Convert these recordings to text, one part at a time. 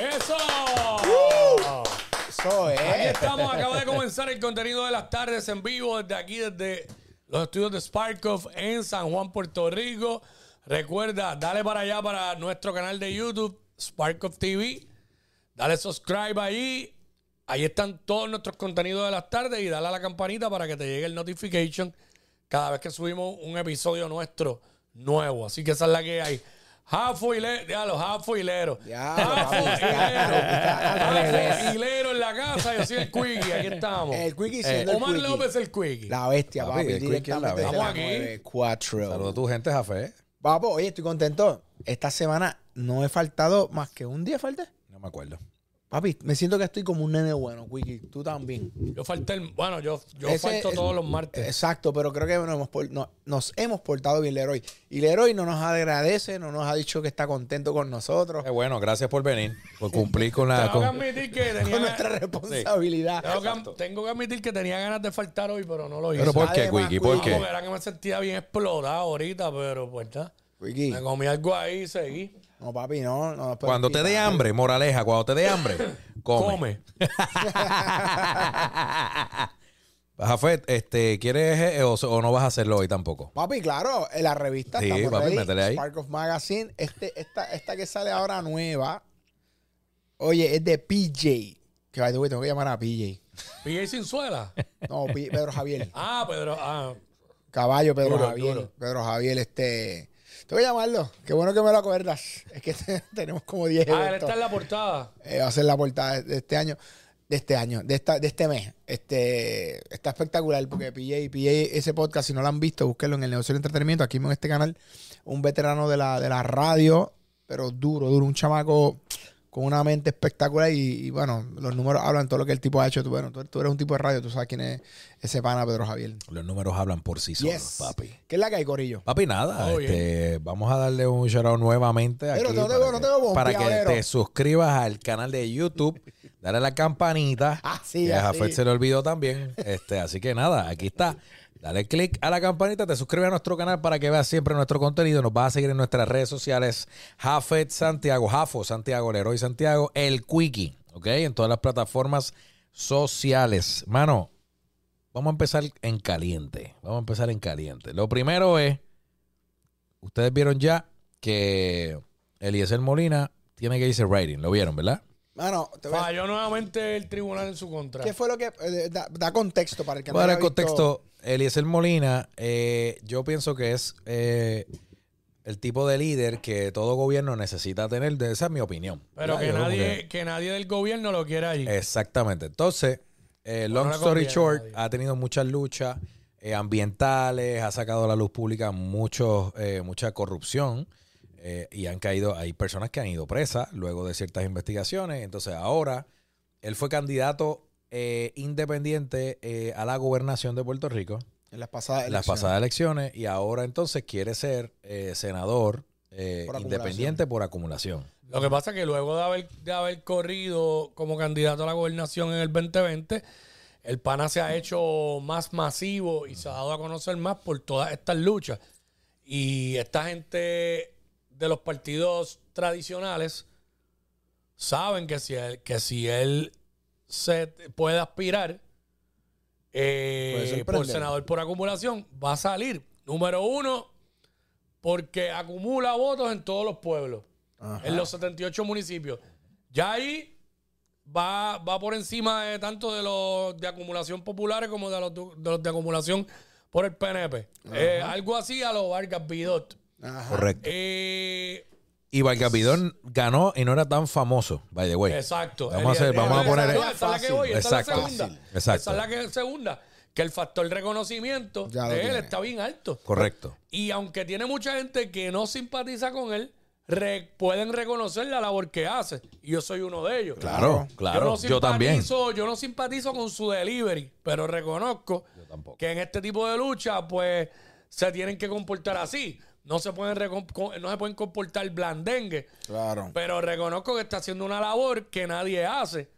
¡Eso! Eso Aquí es. estamos, acaba de comenzar el contenido de las tardes en vivo desde aquí, desde los estudios de Sparkoff en San Juan, Puerto Rico. Recuerda, dale para allá para nuestro canal de YouTube, Sparkoff TV. Dale subscribe ahí. Ahí están todos nuestros contenidos de las tardes y dale a la campanita para que te llegue el notification cada vez que subimos un episodio nuestro nuevo. Así que esa es la que hay. Jafo Hilero, ya los Jafo Hilero. Diablo, Jafo Hilero. Hilero en la casa, yo soy el Quickie, aquí estamos. El Quickie siendo el Omar Quickie. López el Quickie. La bestia, Papi, papi. el es la bestia. Vamos aquí. 94. Saludos a tu gente, Jafé. Papo, oye, estoy contento. Esta semana no he faltado más que un día falté. No me acuerdo. Papi, me siento que estoy como un nene bueno, Quickie. Tú también. Yo falté el, bueno, yo, yo Ese- falto todos los martes. Exacto, pero creo que nos hemos, por- no- nos hemos portado bien, Leroy. Y Leroy no nos agradece, no nos ha dicho que está contento con nosotros, Qué bueno, gracias por venir, por cumplir con la... tengo que admitir que tenía con nuestra responsabilidad. tengo, que, tengo que admitir que tenía ganas de faltar hoy, pero no lo hice. Pero ¿por qué, Además, Wiki? ¿Por qué? Porque era que me sentía bien explotado ahorita, pero pues nada. Quickie, Me comí algo ahí y seguí. No, papi, no. no Cuando te dé hambre, moraleja, cuando te dé hambre, come. Come. Jafé, este, ¿quieres eh, o, o no vas a hacerlo hoy tampoco? Papi, claro, en la revista Sí, estamos papi, ready. métele ahí. Spark of Magazine. Este, esta, esta que sale ahora nueva, oye, es de PJ. Que by the way, tengo que llamar a PJ. ¿PJ sin suela? No, Pedro Javier. Ah, Pedro. Ah, Caballo, Pedro Duro, Javier. duro. Pedro Javier, este. Tengo que llamarlo. Qué bueno que me lo acuerdas. Es que tenemos como 10 ah, él está en la portada. Eh, va a ser la portada de este año. De este año, de, esta, de este mes. Este, está espectacular porque PJ, PJ, ese podcast, si no lo han visto, búsquenlo en el negocio del entretenimiento, aquí en este canal. Un veterano de la, de la radio, pero duro, duro. Un chamaco con una mente espectacular. Y, y, bueno, los números hablan todo lo que el tipo ha hecho. Tú, bueno, tú, tú eres un tipo de radio, tú sabes quién es ese pana Pedro Javier. Los números hablan por sí solos, Yes. papi. ¿Qué es la que hay, Corillo? Papi, nada, este, vamos a darle un shout out nuevamente Pero aquí no te veo- no que, te veo para que te suscribas al canal de YouTube, dale a la campanita. Así, que a así. Jafet se le olvidó también. Este, así que nada, aquí está. Dale click a la campanita, te suscribes a nuestro canal para que veas siempre nuestro contenido. Nos vas a seguir en nuestras redes sociales. Jafet Santiago, Jafo Santiago, Leroy Santiago, El Quickie, ¿ok? En todas las plataformas sociales. Mano, vamos a empezar en caliente. Vamos a empezar en caliente. Lo primero es, ustedes vieron ya que Eliezer Molina tiene que irse rating. Lo vieron, ¿verdad? Mano, te voy a- Falló nuevamente el tribunal en su contra. ¿qué fue lo que. eh, da, da contexto para el que no Voy a dar haya el visto- contexto. Eliezer Molina, eh, yo pienso que es eh, el tipo de líder que todo gobierno necesita tener. de- Esa es mi opinión. Pero ¿verdad? que Yo como nadie, que nadie del gobierno lo quiera allí. Exactamente. Entonces, eh, long no le story conviene a short, nadie. ha tenido muchas luchas eh, ambientales, ha sacado a la luz pública muchos, eh, mucha corrupción eh, y han caído, hay personas que han ido presas luego de ciertas investigaciones. Entonces, ahora él fue candidato eh, independiente eh, a la gobernación de Puerto Rico En las pasadas las elecciones. pasadas elecciones y ahora entonces quiere ser eh, senador eh, Por independiente por acumulación. Lo que pasa es que luego de haber, de haber corrido como candidato a la gobernación en el 2020, el PANA se ha hecho más masivo y se ha dado a conocer más por todas estas luchas. Y esta gente de los partidos tradicionales saben que si él, que si él se puede aspirar eh, Puede por senador por acumulación, va a salir. Número uno, porque acumula votos en todos los pueblos, Ajá. en los 78 municipios. Ya ahí va, va por encima de tanto de los de acumulación populares como de los de, los de acumulación por el PNP. Eh, algo así a los Vargas Bidot. Ajá. Correcto. Eh, Y Vargas Bidón ganó y no era tan famoso, by the way. Exacto. Vamos a hacer- vamos a esa- poner- esa es la que voy, esa es la Exacto. segunda. Exacto. Esa es la que, segunda. Que el factor reconocimiento Ya de él tiene. está bien alto. Correcto. Y aunque tiene mucha gente que no simpatiza con él, re- pueden reconocer la labor que hace. Y yo soy uno de ellos. Claro, claro. Yo, Yo, no también. simpatizo- Yo no simpatizo con su delivery, pero reconozco tampoco. que en este tipo de lucha, pues, se tienen que comportar así. No se pueden, no se pueden comportar blandengue. Claro. Pero reconozco que está haciendo una labor que nadie hace.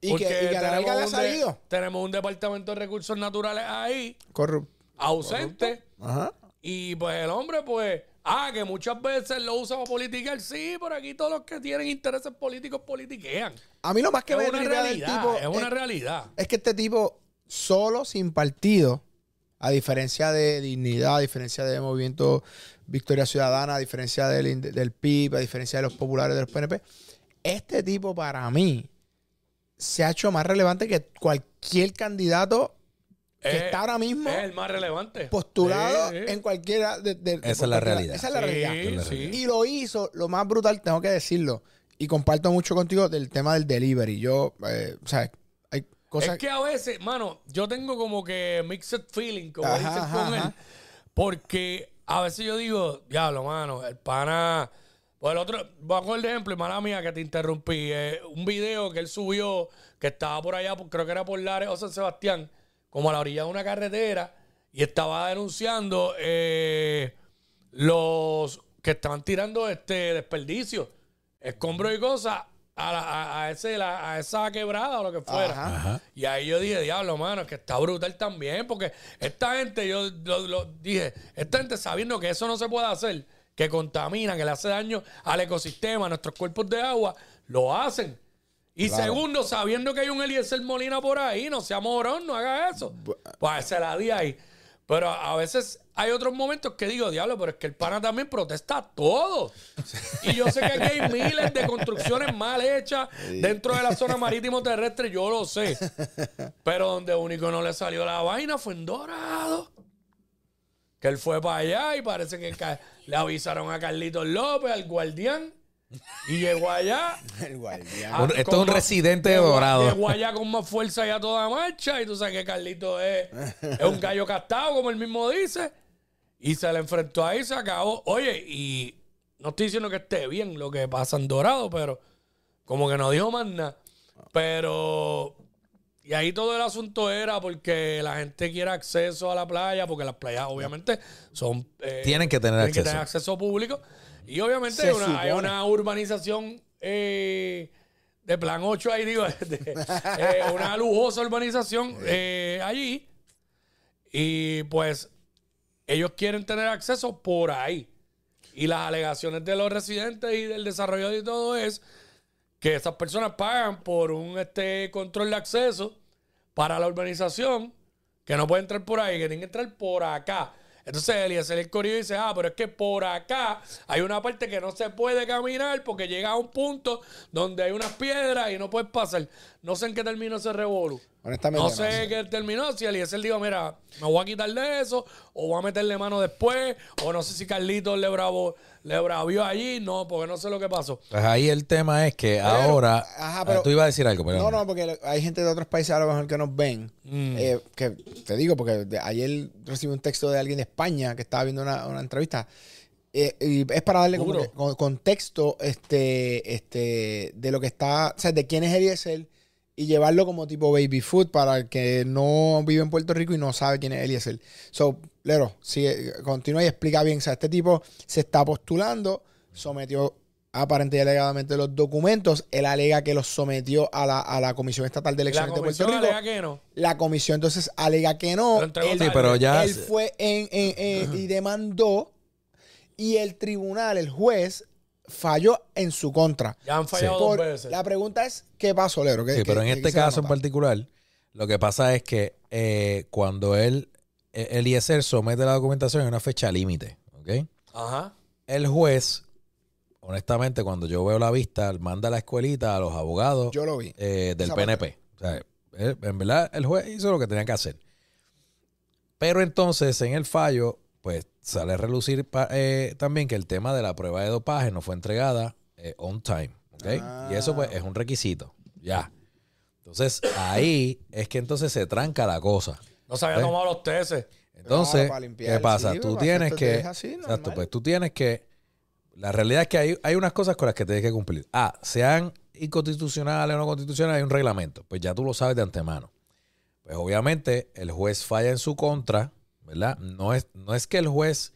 Y que, y que a la larga le ha salido. tenemos un departamento de recursos naturales ahí, Corrupto. ausente. Ajá. Y pues el hombre, pues, Ah, que muchas veces lo usa para politiquear. Sí, por aquí todos los que tienen intereses políticos politiquean. A mí lo más que Es me una realidad, tipo es una es- realidad. es que este tipo, solo, sin partido, a diferencia de Dignidad, a diferencia de Movimiento Victoria Ciudadana, a diferencia del, PIB, a diferencia de los populares de los PNP, este tipo para mí se ha hecho más relevante que cualquier candidato que Es- está ahora mismo Es el más relevante. postulado en cualquiera de, de- de- Esa es la realidad. Esa es la Sí, realidad. Sí. Y lo hizo, lo más brutal, tengo que decirlo, y comparto mucho contigo del tema del delivery. Yo, eh, o sea, hay cosas... Es que a veces, mano, yo tengo como que mixed feeling, como Ajá, dicen ajá, con ajá. él. Porque a veces yo digo, diablo, mano, el pana. Pues el otro, coger de ejemplo, mala mía que te interrumpí. eh, un video que él subió que estaba por allá, creo que era por Lares o San Sebastián, como a la orilla de una carretera, y estaba denunciando eh, los que estaban tirando este desperdicio, escombros y cosas a, la- a- a ese, la- a esa quebrada o lo que fuera. Ajá. Ajá. Y ahí yo dije, diablo, mano, es que está brutal también, porque esta gente, yo lo, lo dije, esta gente sabiendo que eso no se puede hacer, que contamina, que le hace daño al ecosistema, a nuestros cuerpos de agua, lo hacen. Y Claro. segundo, sabiendo que hay un Eliezer Molina por ahí, no sea morón, no haga eso. Pues se la di ahí. Pero a veces hay otros momentos que digo, diablo, pero es que el pana también protesta todo. Y yo sé que aquí hay miles de construcciones mal hechas dentro de la zona marítimo terrestre, yo lo sé. Pero donde único no le salió la vaina fue en Dorado. Que él fue para allá y parece que le avisaron a Carlitos López, al guardián. Y llegó allá. El guardián. Ah, esto es un más- residente de Dorado. Llegó allá con más fuerza y a toda marcha. Y tú sabes que Carlito es, es un gallo castado, como él mismo dice. Y se le enfrentó ahí, se acabó. Oye, y no estoy diciendo que esté bien lo que pasa en Dorado, pero como que no dijo más nada. Pero. Y ahí todo el asunto era porque la gente quiere acceso a la playa, porque las playas obviamente son... eh, Tienen que tener tienen que acceso. tener acceso público. Y obviamente hay una, hay supone. una urbanización eh, de plan 8 ahí, digo, de- eh, una lujosa urbanización eh, allí. Y pues ellos quieren tener acceso por ahí. Y las alegaciones de los residentes y del desarrollo y todo es que esas personas pagan por un este control de acceso para la urbanización, que no puede entrar por ahí, que tienen que entrar por acá. Entonces Eliezer el Corillo dice, ah, pero es que por acá hay una parte que no se puede caminar porque llega a un punto donde hay unas piedras y no puedes pasar. No sé en qué terminó ese revolú. Honestamente, No sé qué terminó. Si Eliezer dijo, mira, me voy a quitar de eso, o voy a meterle mano después, o no sé si Carlitos le bravo, le bravió allí, no, porque no sé lo que pasó. Pues ahí el tema es que ahora. ajá, pero- Ah, tú ibas a decir algo, perdón. No, no, porque hay gente de otros países a lo mejor que nos ven. Mm. eh, que te digo, porque de- ayer recibí un texto de alguien de España que estaba viendo una, una entrevista. eh, y es para darle como Duro. que con- contexto este, este, de lo que está, o sea, de quién es Eliezer y llevarlo como tipo baby food para el que no vive en Puerto Rico y no sabe quién es Eliezer. So, Lero, sigue, continúa y explica bien. O sea, este tipo se está postulando, sometió aparente y alegadamente los documentos. Él alega que los sometió a la, a la Comisión Estatal de Elecciones de Puerto comisión Rico. alega que no. La comisión entonces alega que no. Él. Sí, pero ya. él fue en, en- en- y demandó y el tribunal, el juez, falló en su contra. Ya han fallado Por- dos veces. la pregunta es, ¿qué pasó, Lero? ¿Qué- Sí, qué- pero en qué este caso en particular, lo que pasa es que eh, cuando él, eh, Eliezer somete la documentación en una fecha límite, ¿ok? Ajá. El juez, honestamente, cuando yo veo la vista, manda a la escuelita a los abogados Yo lo vi. eh, del Esa. PNP. O sea, él- en verdad, el juez hizo lo que tenía que hacer. Pero entonces, en el fallo, sale a relucir pa- eh, también que el tema de la prueba de dopaje no fue entregada eh, on time. ¿ok? Y eso, pues, es un requisito. Ya. Entonces, ahí es que entonces se tranca la cosa. No se había tomado los tesis. Entonces, para limpiar, ¿qué pasa? sí, tú tienes que. es así, exacto, normal. pues tú tienes que. La realidad es que hay, hay unas cosas con las que tienes que cumplir. Ah, sean inconstitucionales o no constitucionales, hay un reglamento. Pues ya tú lo sabes de antemano. Pues obviamente el juez falla en su contra, ¿verdad? No es, no es que el juez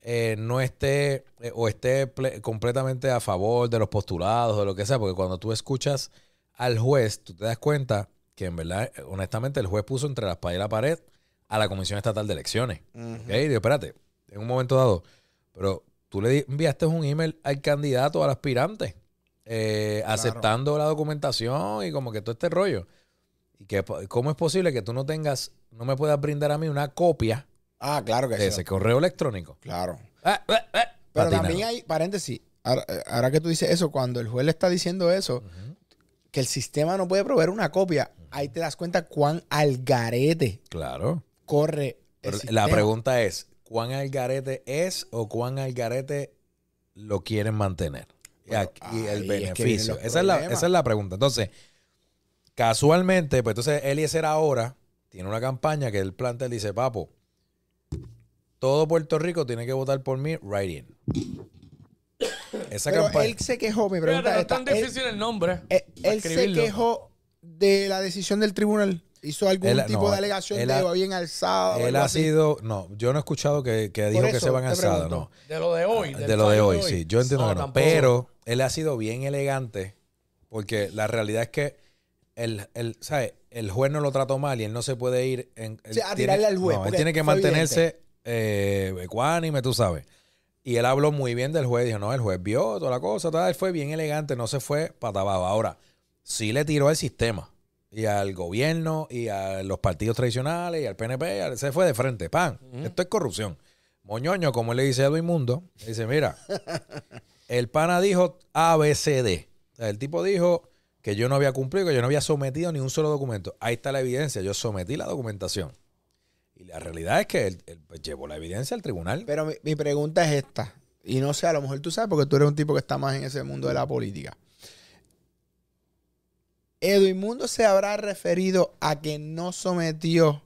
eh, no esté eh, o esté ple- completamente a favor de los postulados o de lo que sea, porque cuando tú escuchas al juez, tú te das cuenta que en verdad, eh, honestamente, el juez puso entre la espada y la pared a la Comisión Estatal de Elecciones. Ujú. Ok, digo, espérate, en un momento dado, pero tú le enviaste un email al candidato, al aspirante, eh, aceptando la documentación y como que todo este rollo. Y que cómo es posible que tú no tengas, no me puedas brindar a mí una copia Ah, claro que sí. ese correo electrónico. Claro. Ah, ah, ah, Pero también hay, paréntesis, ahora, eh, ahora que tú dices eso, cuando el juez le está diciendo eso, que el sistema no puede proveer una copia, ahí te das cuenta cuán al garete Claro. corre el Pero la pregunta es, ¿cuán al garete es o cuán al garete lo quieren mantener? Y Bueno, el es que beneficio. los esa, es la, esa es la pregunta. Entonces, casualmente, pues entonces Eliezer ahora tiene una campaña que él plantea, él dice, papo, todo Puerto Rico tiene que votar por mí, right in. Esa Pero campaña... él se quejó, Fíjate, pregunta no es tan esta, él- difícil el nombre. eh, él se quejó de la decisión del tribunal. ¿Hizo algún Él- tipo no, de alegación él de va bien alzado? o Él ha así? sido, no, yo no he escuchado que, que dijo que se van pregunto. no. De lo de hoy. del de lo de hoy, sí. Yo entiendo No, que no. tampoco. Pero él ha sido bien elegante porque la realidad es que el, el, ¿sabe? el juez no lo trató mal y él no se puede ir en, Sí, a tirarle al juez, no, él tiene que mantenerse eh, ecuánime, tú sabes. Y él habló muy bien del juez. Dijo, no, el juez vio toda la cosa. Tal. Él fue bien elegante, no se fue para abajo. Ahora, sí le tiró al sistema y al gobierno y a los partidos tradicionales y al PNP. Se fue de frente. Pan, esto es corrupción. Moñoño, como él le dice a Edwin Mundo, le dice, mira, el pana dijo ABCD. O sea, el tipo dijo que yo no había cumplido, que yo no había sometido ni un solo documento. Ahí está la evidencia. Yo sometí la documentación. Y la realidad es que él, él, pues, llevó la evidencia al tribunal. Pero mi, mi pregunta es esta. Y no sé, a lo mejor tú sabes porque tú eres un tipo que está más en ese mundo de la política. Edwin Mundo se habrá referido a que no sometió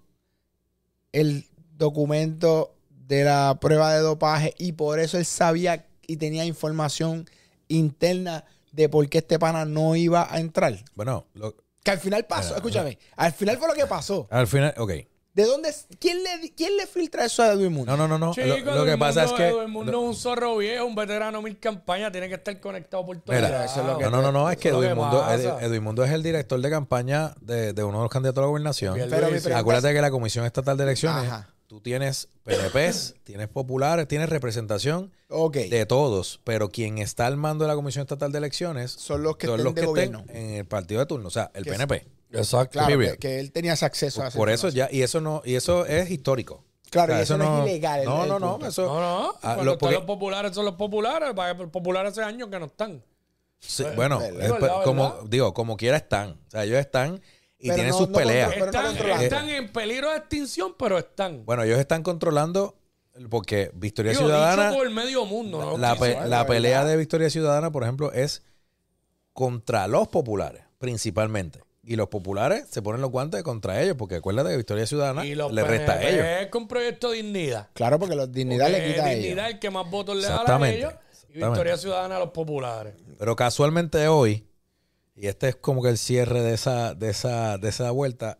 el documento de la prueba de dopaje y por eso él sabía y tenía información interna de por qué este pana no iba a entrar. Bueno, lo- Que al final pasó, escúchame, al final fue lo que pasó. al final, ok. ¿De dónde? ¿Quién le, quién le filtra eso a Edwin Mundo? No, no, no, no. Chico, lo, lo que pasa es que... El mundo es un zorro viejo, un veterano mil campañas, tiene que estar conectado por todo Mira, lado. eso es lo que- No, no, no, no, es que lo Edwin Mundo, Edwin Mundo es el director de campaña de, de uno de los candidatos a la gobernación. Pero Acuérdate que la Comisión Estatal de Elecciones, Ajá. tú tienes PNPs, tienes populares, tienes representación Ok. de todos, pero quien está al mando de la Comisión Estatal de Elecciones Son los que son estén los de que estén gobierno. en el partido de turno, o sea, el PNP. Exacto. Claro, que, que él tenía ese acceso a esa Por eso ya, y eso no, y eso es histórico. Claro, O sea, y eso, no, es ilegal. No, no, no, eso. No, no. Ah, cuando lo- porque- los populares son los populares. para Los populares hace años que no están. sí, Pues, bueno, verdad, es- verdad, como digo, como quiera están. O sea, ellos están y Pero tienen no- sus no peleas. Pero Están, en peligro de extinción, pero están. Bueno, ellos están controlando porque Victoria Digo, Ciudadana, dicho por el medio mundo. ¿no? la, la la pelea de Victoria Ciudadana, por ejemplo, es contra los populares, principalmente. Y los populares se ponen los guantes contra ellos, porque acuérdate que Victoria Ciudadana Y los le resta a ellos. PNP con proyecto dignidad. Claro, porque los dignidad Porque le quita a dignidad ellos. el que más votos le da a ellos. Y. Victoria Ciudadana a los populares. Pero casualmente hoy, y este es como que el cierre de esa, de esa, de esa vuelta,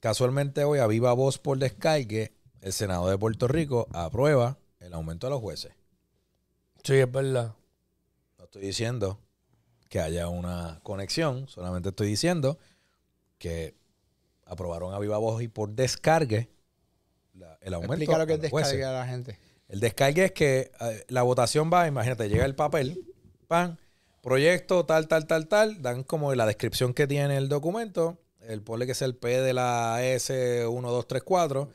casualmente hoy, a viva voz por descargue, el Senado de Puerto Rico aprueba el aumento de los jueces. Sí, es verdad. No estoy diciendo que haya una conexión, solamente estoy diciendo que aprobaron a viva voz y por descargue la- el aumento. Explica lo que es descarga a la gente. El descargue es que eh, la votación va, imagínate, llega el papel, pan, proyecto, tal, tal, tal, tal, dan como la descripción que tiene el documento, el ponle que es el P de la S1234,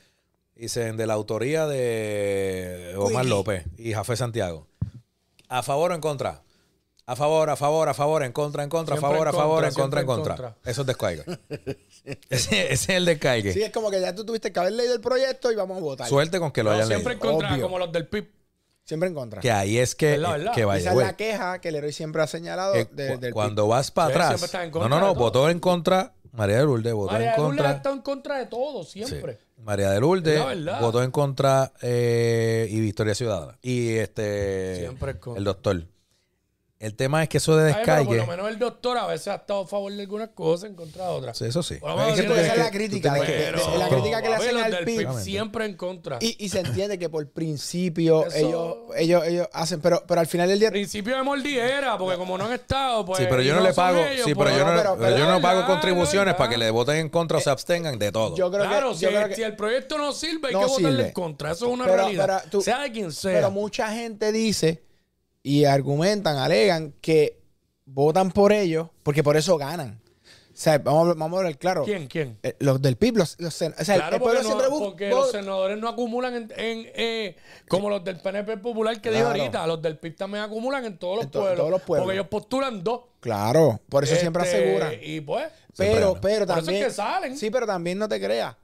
dicen de la autoría de Omar. López y Jafé Santiago. ¿A favor o en contra? A favor, a favor, a favor, en contra, en contra, a Siempre favor, a en favor, contra, en contra, en siempre en contra. contra. Eso es descargue. ese, ese es el descargue. Sí, es como que ya tú tuviste que haber leído el proyecto y vamos a votar. Suerte con que lo No, hayan siempre en leído. contra, Obvio. como los del PIB. Siempre en contra. Que ahí es que, ¿Verdad, verdad? que Esa vaya, es güey. la queja que Leroy siempre ha señalado de- cu- del cuando vas para Sí, atrás. siempre está en No, contra no, no, todo. votó en contra. María de Lourdes votó María en de Lourdes contra. está en contra de todo, Sí. siempre. María de Lourdes Es la verdad. votó en contra eh, y Victoria Ciudadana. Y este Siempre en contra. el doctor. El tema es que eso de Ay, pero por descargue. lo menos el doctor a veces ha estado a favor de algunas cosas en contra de otras. Sí, eso sí. Es que esa es la crítica. de- que- de- de- Pero, la crítica que le hacen al PIB. siempre en contra. Y, y se entiende que por principio Eso- ellos, ellos, ellos hacen, pero, pero al final del día. Principio de mordiera, porque como no han estado, pues. Sí, pero yo no le pago, ellos, sí, pues, pero yo no, pero- pero yo no pago contribuciones es para que le voten en contra o se abstengan de todo. Yo creo Claro, que. si, yo creo que- si el proyecto no sirve, hay No que votarle en contra. Eso es una realidad. sea de quien sea. Pero mucha gente dice y argumentan, alegan que votan por ellos porque por eso ganan. O sea, vamos, a- vamos a ver claro. ¿Quién? ¿Quién? Eh, Los del PIB, los, los sen- o sea, Claro, el porque, pueblo no- siempre busca. porque los senadores no acumulan en, en, eh, como los del PNP popular que dijo Claro. ahorita. Los del PIB también acumulan en todos los, En to- pueblos, todos los pueblos. Porque ellos postulan dos. Claro, por eso siempre Este, aseguran. Y pues. Pero, pero Por eso es también. que salen. Sí, pero también no te creas.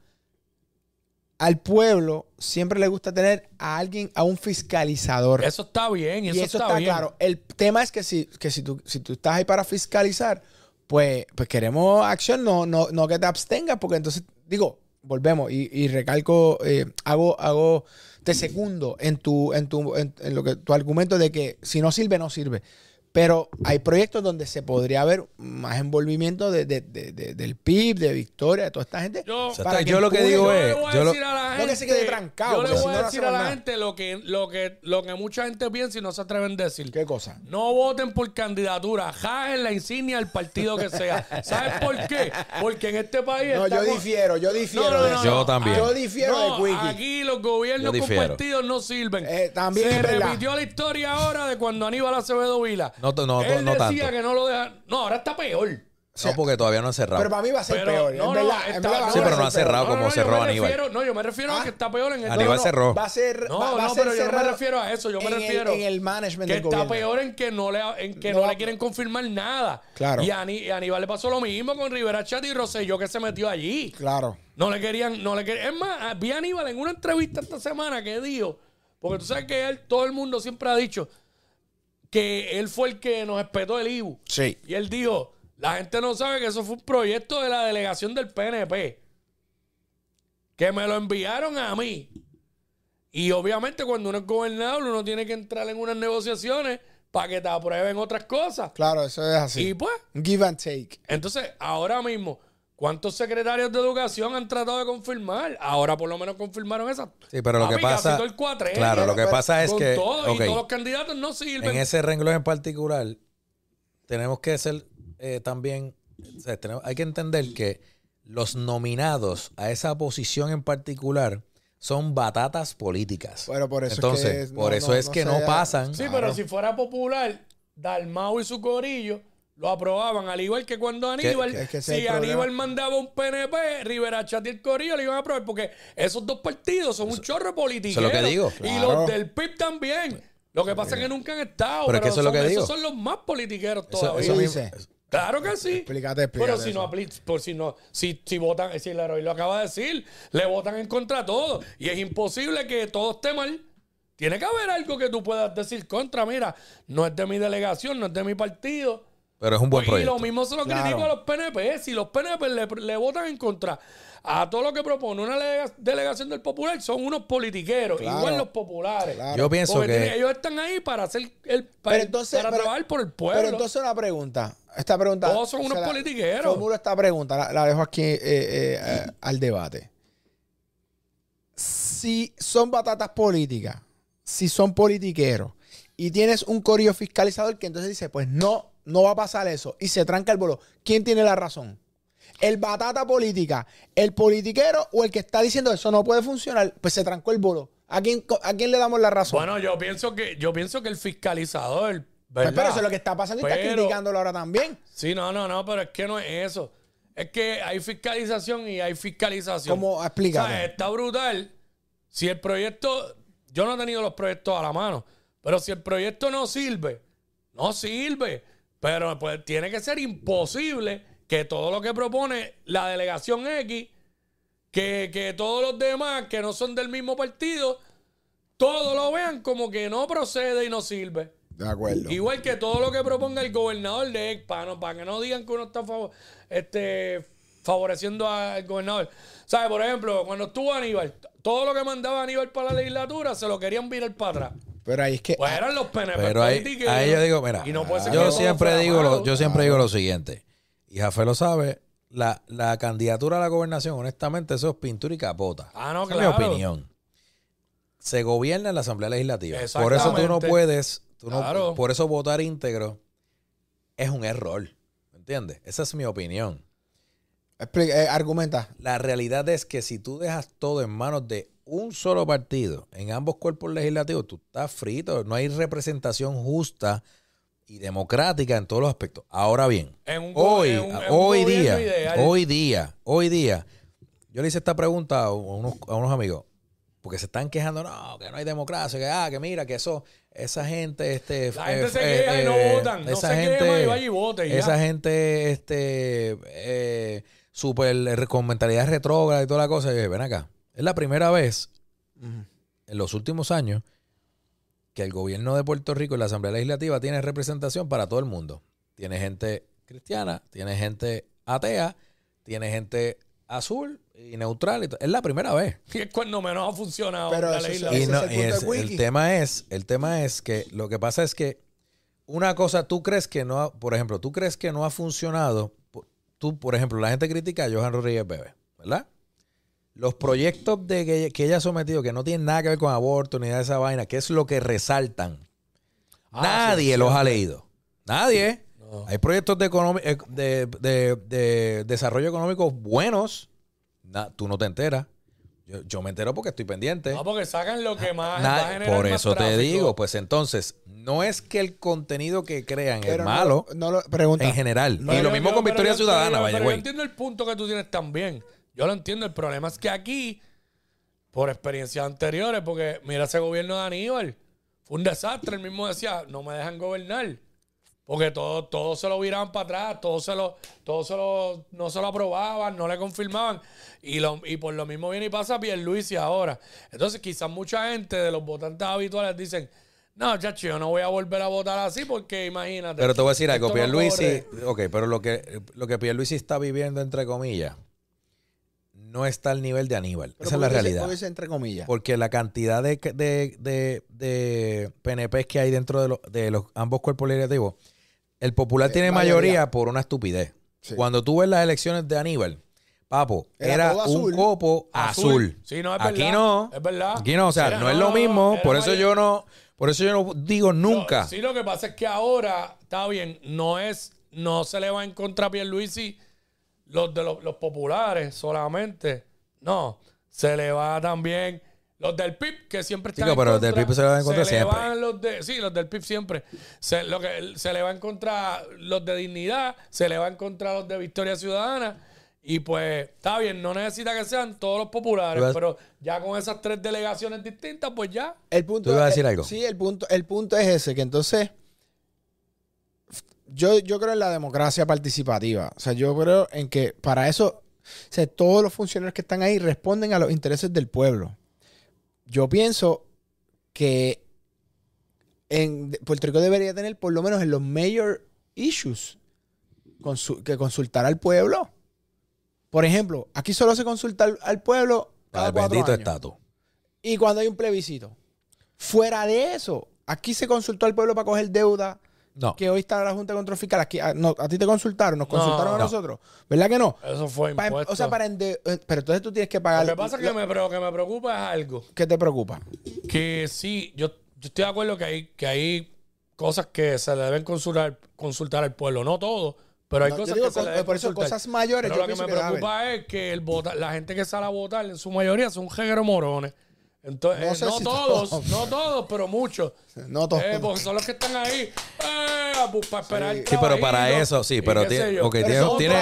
Al pueblo siempre le gusta tener a alguien, a un fiscalizador. Eso está bien. Y, y eso, eso está, bien. claro. El tema es que si, que si, tú, si tú estás ahí para fiscalizar, pues, pues queremos acción, no, no, no que te abstengas, porque entonces, digo, volvemos y, y recalco, eh, hago, hago, te secundo en tu, en tu, en, en lo que tu argumento de que si no sirve, no sirve. Pero hay proyectos donde se podría haber más envolvimiento de, de- de- de- del PIB, de Victoria, de toda esta gente. Yo- O sea, para yo lo que digo Yo es, le voy a yo lo- decir a la No gente. que se quede trancado, Yo le voy si a no decir a la nada. gente lo que, lo, que, lo que mucha gente piensa y no se atreven a decir. ¿Qué cosa? No voten por candidatura, jajen la insignia del partido que sea. ¿Sabes por qué? Porque en este país. No, yo con- difiero, yo difiero No, no, de no, eso. Yo también. Yo difiero No, de Quickie. Aquí los gobiernos compartidos no sirven. Eh, también Se repitió la historia ahora de cuando Aníbal Acevedo Vila. No, no, Él no decía tanto. que no lo deja. No, ahora está peor. No, porque todavía no han cerrado. Pero para mí va a ser Pero, peor. no, es verdad, está- verdad, Sí, a pero no ha cerrado peor. como cerró Aníbal. refiero- no, yo me refiero a Ah. que está peor en el Aníbal cerró. Va a ser. No, va, va a no, ser pero yo no me refiero a eso. Yo me en el- refiero en el management que del está gobierno. peor en que no le, en que No le quieren confirmar nada. Claro. Y a, Ani- y a Aníbal le pasó lo mismo con Rivera Chat y Rosselló que se metió allí. Claro. No le querían, no le querían. Es más, vi a Aníbal en una entrevista esta semana que dijo, porque tú sabes que él, todo el mundo siempre ha dicho que él fue el que nos espetó el IBU. Sí. Y él dijo, la gente no sabe que eso fue un proyecto de la delegación del PNP. Que me lo enviaron a mí. Y obviamente cuando uno es gobernador, uno tiene que entrar en unas negociaciones para que te aprueben otras cosas. Claro, eso es así. Y pues, Give and take. entonces, ahora mismo, ¿cuántos secretarios de educación han tratado de confirmar? Ahora por lo menos confirmaron esas. Sí, pero lo que Papi, pasa- Claro, lo que pero- pasa es con que. todo, ok, y todos los candidatos no sirven. en ese renglón en particular, tenemos que ser eh, también. o sea, tenemos- hay que entender que los nominados a esa posición en particular son batatas políticas. Pero por eso Entonces, es que. por no- eso no- es no que no pasan. Sí, Claro. pero si fuera popular, Dalmau y su corillo lo aprobaban, al igual que cuando Aníbal, si. Aníbal mandaba un PNP, Rivera Chat y el corillo le iban a aprobar, porque esos dos partidos son un chorro político. eso es lo que digo. Y Claro. los del PIB también. Lo que pasa es que nunca han estado, Pero pero, es que eso es lo que digo. esos son los más politiqueros todavía. eso. Claro que sí. Explícate, explícate Pero si no aplica, por si no, si, si votan, si el héroe lo acaba de decir, le votan en contra a todos. Y es imposible que todo esté mal. Tiene que haber algo que tú puedas decir contra. Mira, no es de mi delegación, no es de mi partido. Pero es un buen y proyecto. lo mismo se lo Claro. critico a los PNP. Si los PNP le, le votan en contra a todo lo que propone una delega- delegación del popular, son unos politiqueros. Claro. Igual los populares. Claro. Yo pienso Porque que. ellos están ahí para hacer el para, Pero entonces. para pero- trabajar por el pueblo. Pero entonces una pregunta. Esta pregunta. Todos son unos la- politiqueros. Formulo esta pregunta. La, la dejo aquí eh, eh, eh, al debate. Si son batatas políticas, si son politiqueros, y tienes un corillo fiscalizador que entonces dice, pues no, no va a pasar eso, y se tranca el bolo, ¿quién tiene la razón? ¿El batata política, el politiquero o el que está diciendo eso no puede funcionar? Pues se trancó el bolo. ¿A quién, a quién le damos la razón? Bueno, yo pienso que yo pienso que el fiscalizador, Pues, pero eso es lo que está pasando y está criticándolo ahora también. Sí, no, no, no, pero es que no es eso. Es que hay fiscalización y hay fiscalización. ¿Cómo? Explícame. O sea, está brutal. Si el proyecto, yo no he tenido los proyectos a la mano, pero si el proyecto no sirve, no sirve. Pero pues tiene que ser imposible que todo lo que propone la delegación X, que, que todos los demás que no son del mismo partido, todos lo vean como que no procede y no sirve. De acuerdo. Igual que todo lo que proponga el gobernador de ECPA, ¿no? para que no digan que uno está fav- este, favoreciendo al gobernador. ¿Sabes? Por ejemplo, cuando estuvo Aníbal, todo lo que mandaba Aníbal para la legislatura se lo querían virar para atrás. Pero ahí es que. Pues eran los PNP Pero ahí, ahí yo digo, mira, Y no puede ser que yo siempre digo, lo, yo siempre digo lo siguiente, y Jafé lo sabe, la, la candidatura a la gobernación, honestamente, eso es pintura y capota. Ah, no, Esa claro. es mi opinión. Se gobierna en la Asamblea Legislativa. Por eso tú no puedes, tú no- Claro. por eso votar íntegro es un error. ¿Me entiendes? Esa es mi opinión. Explica- eh, argumenta. La realidad es que si tú dejas todo en manos de un solo partido en ambos cuerpos legislativos, tú estás frito. No hay representación justa y democrática en todos los aspectos. Ahora bien, un hoy, un- hoy día, hoy día, hoy día, yo le hice esta pregunta a unos, a unos amigos, porque se están quejando, no, que no hay democracia, que, ah, que mira, que eso, esa gente, este, La gente eh, se eh, queja y no eh, votan. No esa se gente, y vaya y vote y ya. esa gente, este, eh, eh, con mentalidad retrógrada y toda la cosa, y ven acá, es la primera vez en los últimos años que el gobierno de Puerto Rico y la Asamblea Legislativa tiene representación para todo el mundo. Tiene gente cristiana, tiene gente atea, tiene gente azul y neutral. y Es la primera vez. Y es cuando menos ha funcionado Pero la eso- legislación. Y ese no- es el es- tema es, el tema es que lo que pasa es que una cosa, tú crees que no, ha- por ejemplo, tú crees que no ha funcionado. Tú, por ejemplo, la gente critica a Johan Rodríguez Bebe, ¿verdad? Los proyectos de que, que ella ha sometido, que no tienen nada que ver con aborto ni nada de esa vaina, que es lo que resaltan. Ah, Nadie sí, los ha leído. Nadie. No. Hay proyectos de, eh, de, de- de desarrollo económico buenos. Na- tú no te enteras. Yo, yo me entero porque estoy pendiente. No, porque sacan lo que más Na- va a generar por más eso te digo, pues entonces, no es que el contenido que crean es no- malo No, lo pregunta. en general. Y lo mismo yo- con Victoria yo- Ciudadana, vaya, pero yo güey. entiendo el punto que tú tienes también. Yo lo entiendo. El problema es que aquí, por experiencias anteriores, porque mira ese gobierno de Aníbal, fue un desastre. Él mismo decía, no me dejan gobernar. Porque todo, todo se lo viraban para atrás, todo se lo, todo se lo, no se lo aprobaban, no le confirmaban. Y, lo, y por lo mismo viene y pasa Pierluisi ahora. Entonces quizás mucha gente de los votantes habituales dicen, no, chacho, yo no voy a volver a votar así porque imagínate. Pero te voy a decir algo, no Pierluisi, corre". ok, pero lo que, lo que Pierluisi está viviendo, entre comillas, no está al nivel de Aníbal. Pero Esa es la ¿por qué dice- realidad. dice entre comillas. Porque la cantidad de, de, de, de PNPs que hay dentro de, los- de los ambos cuerpos legislativos, el popular Eh, tiene mayoría, mayoría. por una estupidez. Sí. Cuando tú ves las elecciones de Aníbal, papo, Era un azul. copo azul. Sí, no, es Aquí verdad. no. Es verdad. Aquí no, o sea, Era- no es lo mismo. Por eso yo no, por eso yo no digo nunca. No, sí, lo que pasa es que ahora, está bien, no es, no se le va en contra a Pierluisi los de los, los populares solamente. No, se le va también los del PIB, que siempre están Chico, en pero los contra. del PIB se le va en contra siempre. van los de, sí, los del PIB siempre. Se, lo que, se le va en contra los de Dignidad, se le va en contra los de Victoria Ciudadana. Y pues, está bien, no necesita que sean todos los populares, vas- pero ya con esas tres delegaciones distintas, pues ya. El punto, ¿Tú ibas a decir algo? Sí, el punto, el punto es ese, que entonces yo, yo creo en la democracia participativa. O sea, yo creo en que para eso, o sea, todos los funcionarios que están ahí responden a los intereses del pueblo. Yo pienso que en Puerto Rico debería tener, por lo menos en los major issues, consu- que consultar al pueblo. Por ejemplo, aquí solo se consulta al, al pueblo Para cada el cuatro bendito estatus. Y cuando hay un plebiscito. Fuera de eso, aquí se consultó al pueblo para coger deuda, No. que hoy está la Junta de Control Fiscal. Aquí, a, no, a ti te consultaron, nos No. consultaron a No. nosotros. ¿Verdad que no? Eso fue Pa- impuesto. o sea, para ende- eh, pero entonces tú tienes que pagar. Lo que pasa es que me, que me preocupa es algo. ¿Qué te preocupa? Que sí, yo, yo estoy de acuerdo que hay, que hay cosas que se le deben consultar, consultar al pueblo. No todo, pero hay No, cosas digo, que se le deben por eso consultar. cosas mayores, Pero yo lo que me que preocupa es que el vota- la gente que sale a votar, en su mayoría, son género morones. Entonces, No eh, sé no si todos, todos. no todos, pero muchos. No todos. Eh, porque son los que están ahí eh, para esperar. Sí, pero para eso, sí, pero tiene- sé yo. ok, Pero tiene-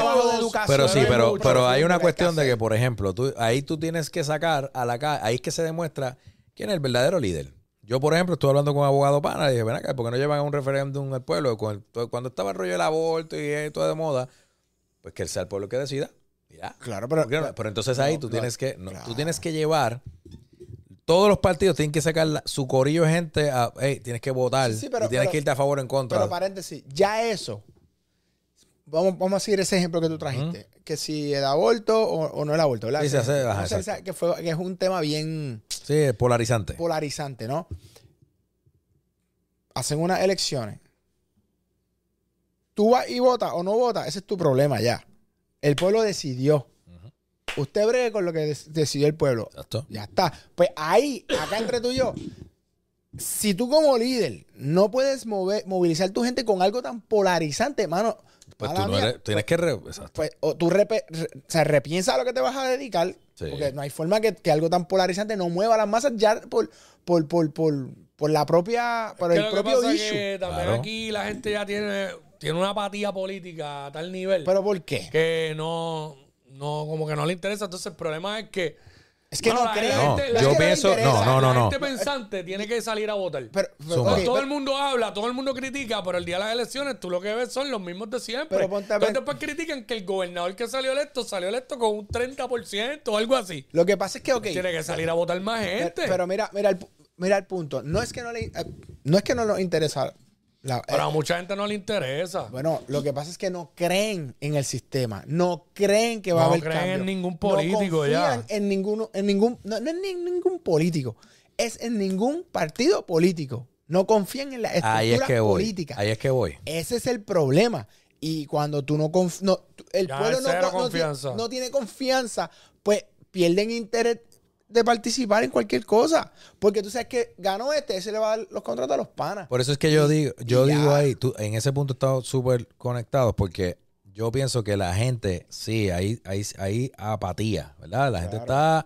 Pero sí, pero, pero hay una que cuestión de que, por ejemplo, tú, ahí tú tienes que sacar a la calle, ahí es que se demuestra quién es el verdadero líder. Yo, por ejemplo, estuve hablando con un abogado pana y dije, ven acá, ¿por qué no llevan a un referéndum al pueblo? Cuando estaba el rollo del aborto y todo de moda, pues que sea el pueblo que decida. Ya. Claro, pero. Pero entonces ahí No, tú claro, tienes que, no, claro. tú tienes que llevar, todos los partidos tienen que sacar la- su corillo de gente a, hey, tienes que votar Sí, sí, pero- y tienes pero- que irte a favor o en contra. Pero paréntesis, ya eso. Vamos, vamos a seguir ese ejemplo que tú trajiste. Que si el aborto o, o no el aborto, ¿verdad? Sí, se hace, esa- que, fue, que es un tema bien sí, polarizante. polarizante, ¿no? hacen unas elecciones. Tú vas y votas o no votas, ese es tu problema ya. El pueblo decidió. Usted bregue con lo que decidió el pueblo. Exacto. Ya está. Pues ahí, acá entre tú y yo, si tú como líder no puedes mover, movilizar tu gente con algo tan polarizante, mano, Pues tú no mía, eres, tienes que... re- exacto. pues, o tú repe- re- o sea, repiensa a lo que te vas a dedicar, Sí. porque no hay forma que, que algo tan polarizante no mueva a las masas ya por, por, por, por, por la propia, por Que el lo que propio pasa es issue. que también Claro. aquí la gente ya tiene, tiene una apatía política a tal nivel ¿Pero por qué? que no, no, como que no le interesa. Entonces el problema es que Es que no la creen. No, gente- la yo gente pienso... No, no, no, la no. gente pensante tiene que salir a votar. Pero, todo pero- el mundo habla, todo el mundo critica, pero el día de las elecciones tú lo que ves son los mismos de siempre. Pero ponte a Entonces después critican que el gobernador que salió electo salió electo con un 30% o algo así. lo que pasa es que, ok. Tiene que salir a votar más gente. pero mira, mira el, mira el punto. No es que no le, eh, no es que no nos interesa. La- Pero eh, a mucha gente no le interesa. bueno, lo que pasa es que no creen en el sistema. No creen que va a No haber creen cambio. en ningún político no ya. En ninguno, en ningún, no, no en ningún político. Es en ningún partido político. No confían en la estructura Ahí es que voy. política. Ahí es que voy. Ese es el problema. Y cuando tú no confías, no, el Ya, pueblo no, no tiene- confianza. no tiene confianza, pues pierden interés de participar en cualquier cosa. Porque tú sabes que ganó este, ese le va a dar los contratos a los panas. Por eso es que yo digo, yo digo ahí, tú, en ese punto estamos súper conectados porque yo pienso que la gente, sí, hay, hay, hay apatía, ¿verdad? La gente está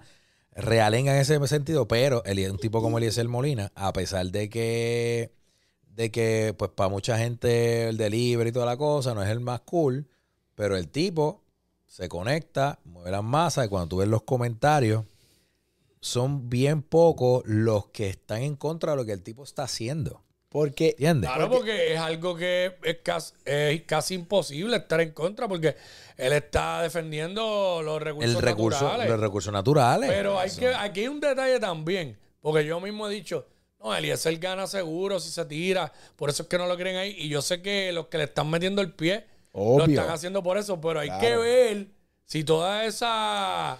realenga en ese sentido, pero el, un tipo como Eliezer Molina, a pesar de que, de que, pues para mucha gente el delivery y toda la cosa no es el más cool, pero el tipo se conecta, mueve las masas y cuando tú ves los comentarios, son bien pocos los que están en contra de lo que el tipo está haciendo. Porque ¿Entiendes? Claro, porque es algo que es casi, es casi imposible estar en contra porque él está defendiendo los recursos el recurso, naturales. los recursos naturales. Pero hay que, aquí hay un detalle también, porque yo mismo he dicho, no, Eliezer gana seguro si se tira, por eso es que no lo creen ahí. Y yo sé que los que le están metiendo el pie lo están haciendo por eso, pero hay Claro. que ver si toda esa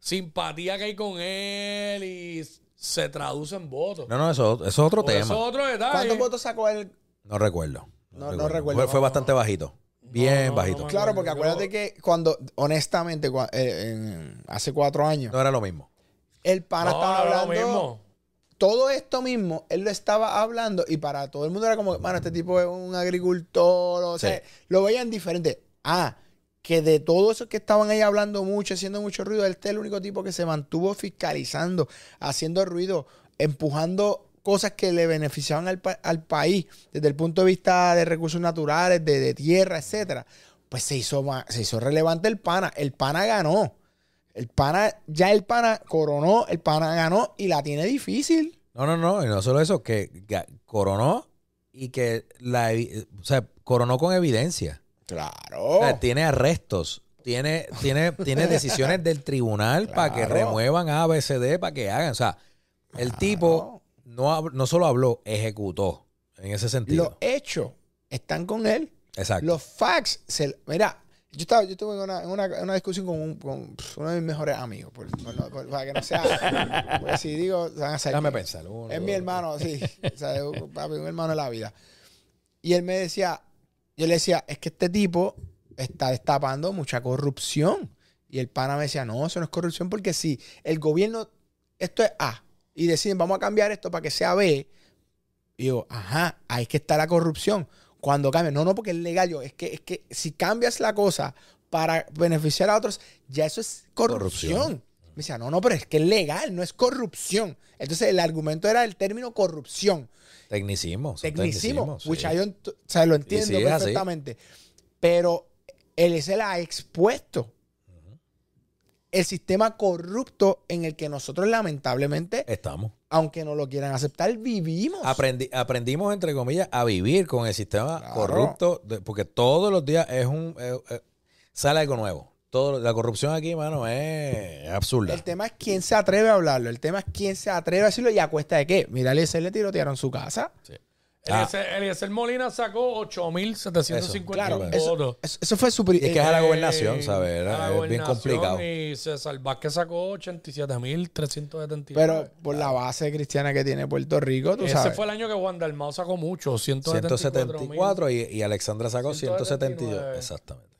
simpatía que hay con él y se traduce en votos. No, no, eso, eso es otro Porque tema. eso es otro detalle. ¿cuántos votos sacó él? No recuerdo. No- no recuerdo. Fue, fue bastante bajito. Bien no, bajito. no No, Claro, porque acuérdate que cuando, honestamente, cua- eh, en- hace cuatro años, era lo mismo. el pana No, estaba no, lo hablando. mismo. todo esto mismo, él lo estaba hablando y para todo el mundo era como, mano, este tipo es un agricultor, o sea, Sí. lo veían diferente. Ah, que de todos esos que estaban ahí hablando mucho, haciendo mucho ruido, este es el único tipo que se mantuvo fiscalizando, haciendo ruido, empujando cosas que le beneficiaban al, al país desde el punto de vista de recursos naturales, de, tierra, etcétera. Pues se hizo, se hizo relevante el pana. El pana ganó. El pana, ya el pana coronó, el pana ganó y la tiene difícil. No, no, no. Y no solo eso, que ga- coronó y que la, o sea, coronó con evidencia. Claro. O sea, tiene arrestos. Tiene, tiene, tiene decisiones del tribunal para que remuevan A, B, C, D, para que hagan. O sea, el Claro. tipo no, no solo habló, ejecutó en ese sentido. Los hechos están con él. Exacto. Los facts, se- mira, yo estaba, yo estuve en una, en una- en una discusión con, un- con, pff, uno de mis mejores amigos, por- por no- por- para que no sea, porque si digo, van a Déjame quién pensar. Uno, Es mi hermano, sí. O sea, es un- papi, un hermano de la vida. Y él me decía, yo le decía, es que este tipo está destapando mucha corrupción. Y el pana me decía, no, eso no es corrupción porque si el gobierno, esto es A, y deciden, vamos a cambiar esto para que sea B, y digo, ajá, ahí es que está la corrupción. Cuando cambia, no, no, porque es legal, yo, es que, es que si cambias la cosa para beneficiar a otros, ya eso es corrupción. Corrupción. Me decía, no, no, pero es que es legal, no es corrupción. Entonces el argumento era el término corrupción. Tecnicismo. Tecnicismo, which sí. I don't- o sea, lo entiendo sí, perfectamente. Pero él se la ha expuesto. El sistema corrupto en el que nosotros lamentablemente, Estamos. aunque no lo quieran aceptar, vivimos. Aprendi- aprendimos, entre comillas, a vivir con el sistema Claro. corrupto, de- porque todos los días es un eh, eh, sale algo nuevo. Todo, la corrupción aquí, mano, es absurda. El tema es quién se atreve a hablarlo. El tema es quién se atreve a decirlo y a cuesta de qué. Mira, a Eliezer le tirotearon su casa. Sí. Ah. Eliezer, Molina sacó 8.750 Claro, votos. eso- eso fue super. Es que es a la Eh, gobernación, ¿sabes? Era- Es bien gobernación complicado. Y César Vázquez sacó 87.379. pero por la base cristiana que tiene Puerto Rico, tú Ese sabes. fue el año que Juan Dalmao sacó mucho, 174. 174 y, y Alexandra sacó 172. 179. Exactamente.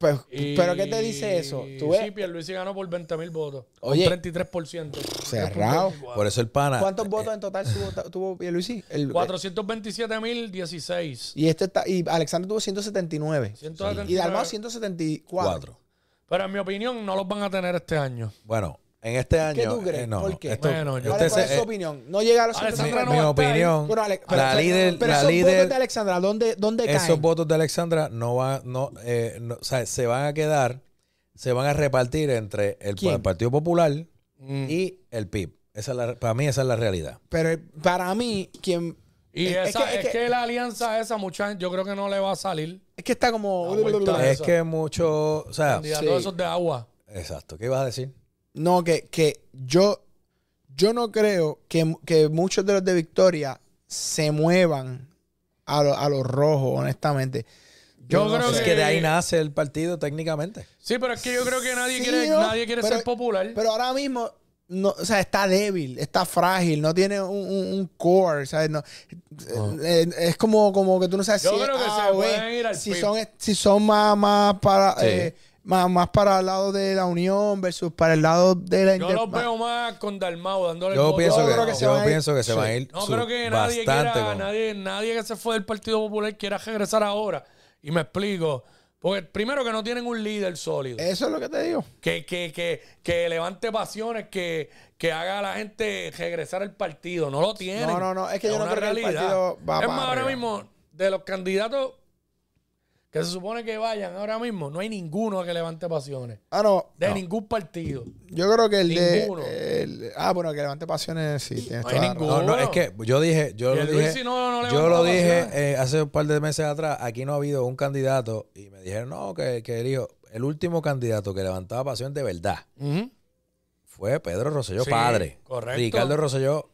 Pues, Y- pero ¿qué te dice eso? Tú ves. Sí, Pierluisi ganó por 20.000 votos. Oye. un 33%. Cerrado. 3.24. Por eso el pana. ¿Cuántos votos en total tuvo, tuvo Pierluisi? El- 427.016. Y este está, y Alexander tuvo 179. 179. Y Dalmau 174. Cuatro. Pero en mi opinión no los van a tener este año. Bueno, en este año. ¿Qué tú crees? eh, no, ¿Por qué? esto- Bueno, yo- ¿Cuál, usted cuál es su eh, opinión? No llega a los Alexandra 179. mi no ahí. opinión. Bueno, Ale- pero, la pero- líder, pero la esos votos líder, de Alexandra, ¿dónde, dónde esos caen? votos de Alexandra no van, no, eh, no, o sea, se van a quedar, se van a repartir entre el, Partido Popular Mm. y el PIB. Esa es la, para mí esa es la realidad. Pero para mí, quien. Y es, esa, que, es, es, que, que, la alianza esa, mucha gente, yo creo que no le va a salir. es que está como. Es Eso. que mucho, o sea, sí. esos de agua. exacto. ¿Qué ibas a decir? No, que, que yo, yo no creo que, que muchos de los de Victoria se muevan a, lo- a los rojos, honestamente. Yo no creo sé. Es que de ahí nace el partido técnicamente. Sí, pero es que yo creo que nadie Sí, quiere, ¿no? nadie quiere Pero- ser popular. Pero ahora mismo, no, o sea, está débil, está frágil, no tiene un, un- un core, ¿sabes? No, eh, es como, como que tú no sabes Yo si, creo que se pueden ir al si son, si son más, más para... Sí. eh, más, más para el lado de la unión versus para el lado de la yo los veo más con Dalmau dándole el Yo voto pienso que, que se yo van a ir- pienso que se sí. van a ir No creo que nadie bastante quiera, con- nadie, nadie que se fue del Partido Popular quiera regresar ahora. Y me explico. Porque primero que no tienen un líder sólido. Eso es lo que te digo. que, que, que, que levante pasiones, que, que haga a la gente regresar al partido. No lo tienen. No, no, no, es que yo no una creo que el partido va Es más, ahora mismo, de los candidatos que se supone que vayan ahora mismo, no hay ninguno que levante pasiones. Ah, no, De ningún partido. yo creo que el Ninguno. de... el- ah, bueno, que levante pasiones, sí, tienes No hay toda ninguno. No, no, es que yo dije, yo lo el dije, Luisi no- no yo lo dije eh, hace un par de meses atrás, aquí no ha habido un candidato y me dijeron, no, que, que elijo, el último candidato que levantaba pasión de verdad fue Pedro Rosselló, Sí, padre. correcto. Ricardo Rosselló,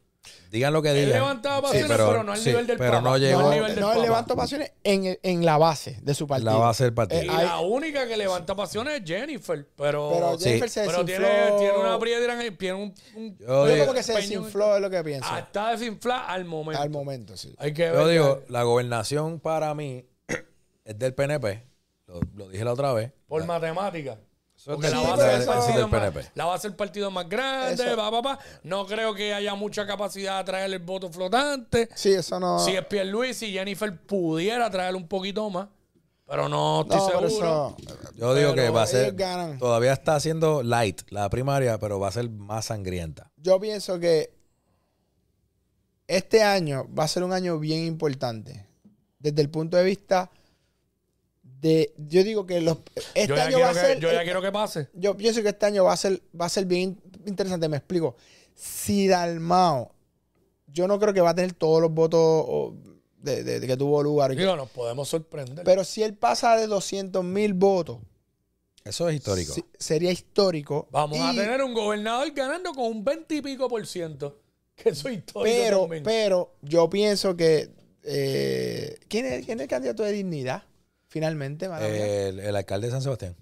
digan lo que Él digan. levantaba pasiones, pero- pero, no al sí, nivel del pero Papa. no llegó- al No, nivel del no, él Papa. levanta pasiones en, en la base de su partido. La base del partido. Y Eh, hay- la única que levanta pasiones es Jennifer. Pero, Pero Sí. Jennifer se pero desinfló. tiene, tiene una piedra en tiene un, un Yo digo- como que se desinfló, es lo que pienso. Hasta desinflar al momento. Al momento, sí. Hay que Yo ver. digo, la gobernación para mí es del PNP, lo, lo dije la otra vez. por matemática. Porque del- la Sí, va, a pero ser el eso- eso es partido del más, la partido más grande, va, va, va. No creo que haya mucha capacidad de traer el voto flotante. Sí, eso no. Si es Pierluisi y Jennifer pudiera traer un poquito más, pero no estoy no, seguro. eso. Yo digo que va a ser. ganan. Todavía está haciendo light la primaria, pero va a ser más sangrienta. Yo pienso que este año va a ser un año bien importante. Desde el punto de vista de. Yo digo que los. Este yo, ya año va quiero a que, ser. yo ya quiero que pase. Yo pienso que este año va a ser, va a ser bien interesante. Me explico. Si Dalmao, yo no creo que va a tener todos los votos de, de- de que tuvo lugar. Digo, nos podemos sorprender. Pero si él pasa de 200 mil votos, Eso es histórico. sería histórico. Vamos a tener un gobernador ganando con un 20 y pico por ciento. Que eso es histórico Pero, también. pero yo pienso que. eh, ¿quién, es, ¿Quién es el candidato de dignidad? Finalmente? El, el alcalde de San Sebastián.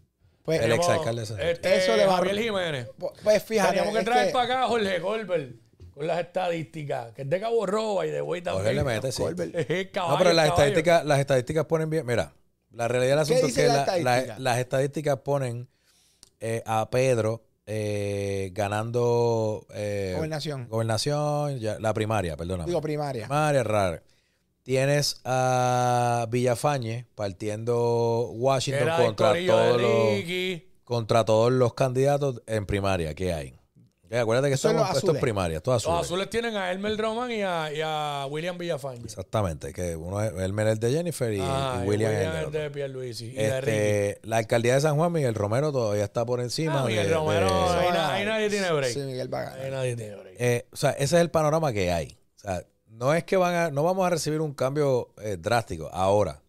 Pues, el Tenemos, exalcalde de San este, Eso le va a- Javier Jiménez. pues fíjate. Teníamos que traer que- para acá a Jorge Goldberg con las estadísticas, que es de Cabo Roba y de Güey también. Jorge le mete, sí. Caballo, No, pero las estadísticas, las estadísticas ponen bien. Mira, la realidad del ¿Qué asunto es que la la- la- estadística? las estadísticas ponen eh, a Pedro eh, ganando eh, Gobernación. gobernación, ya- la primaria, perdóname. Digo, primaria. primaria, rara. Tienes a Villafañe partiendo Washington el contra de todos, los, contra todos los candidatos en primaria que hay. Ok, Acuérdate que es esto, es azules. primaria, esto es azul. Los azules tienen a Elmer Roman y a, y a William Villafañe. Exactamente, que uno es el Menel de Jennifer y, Ah, y William, es el otro. de Pierluisi. Y de. Este, la alcaldía de San Juan, Miguel Romero, todavía está por encima. Ah, Miguel de- Romero, de- ahí, na- ahí nadie tiene break. Sí, Miguel va a Ahí nadie tiene break. eh, o sea, ese es el panorama que hay. O sea, no es que van a, no vamos a recibir un cambio eh, drástico. Ahora,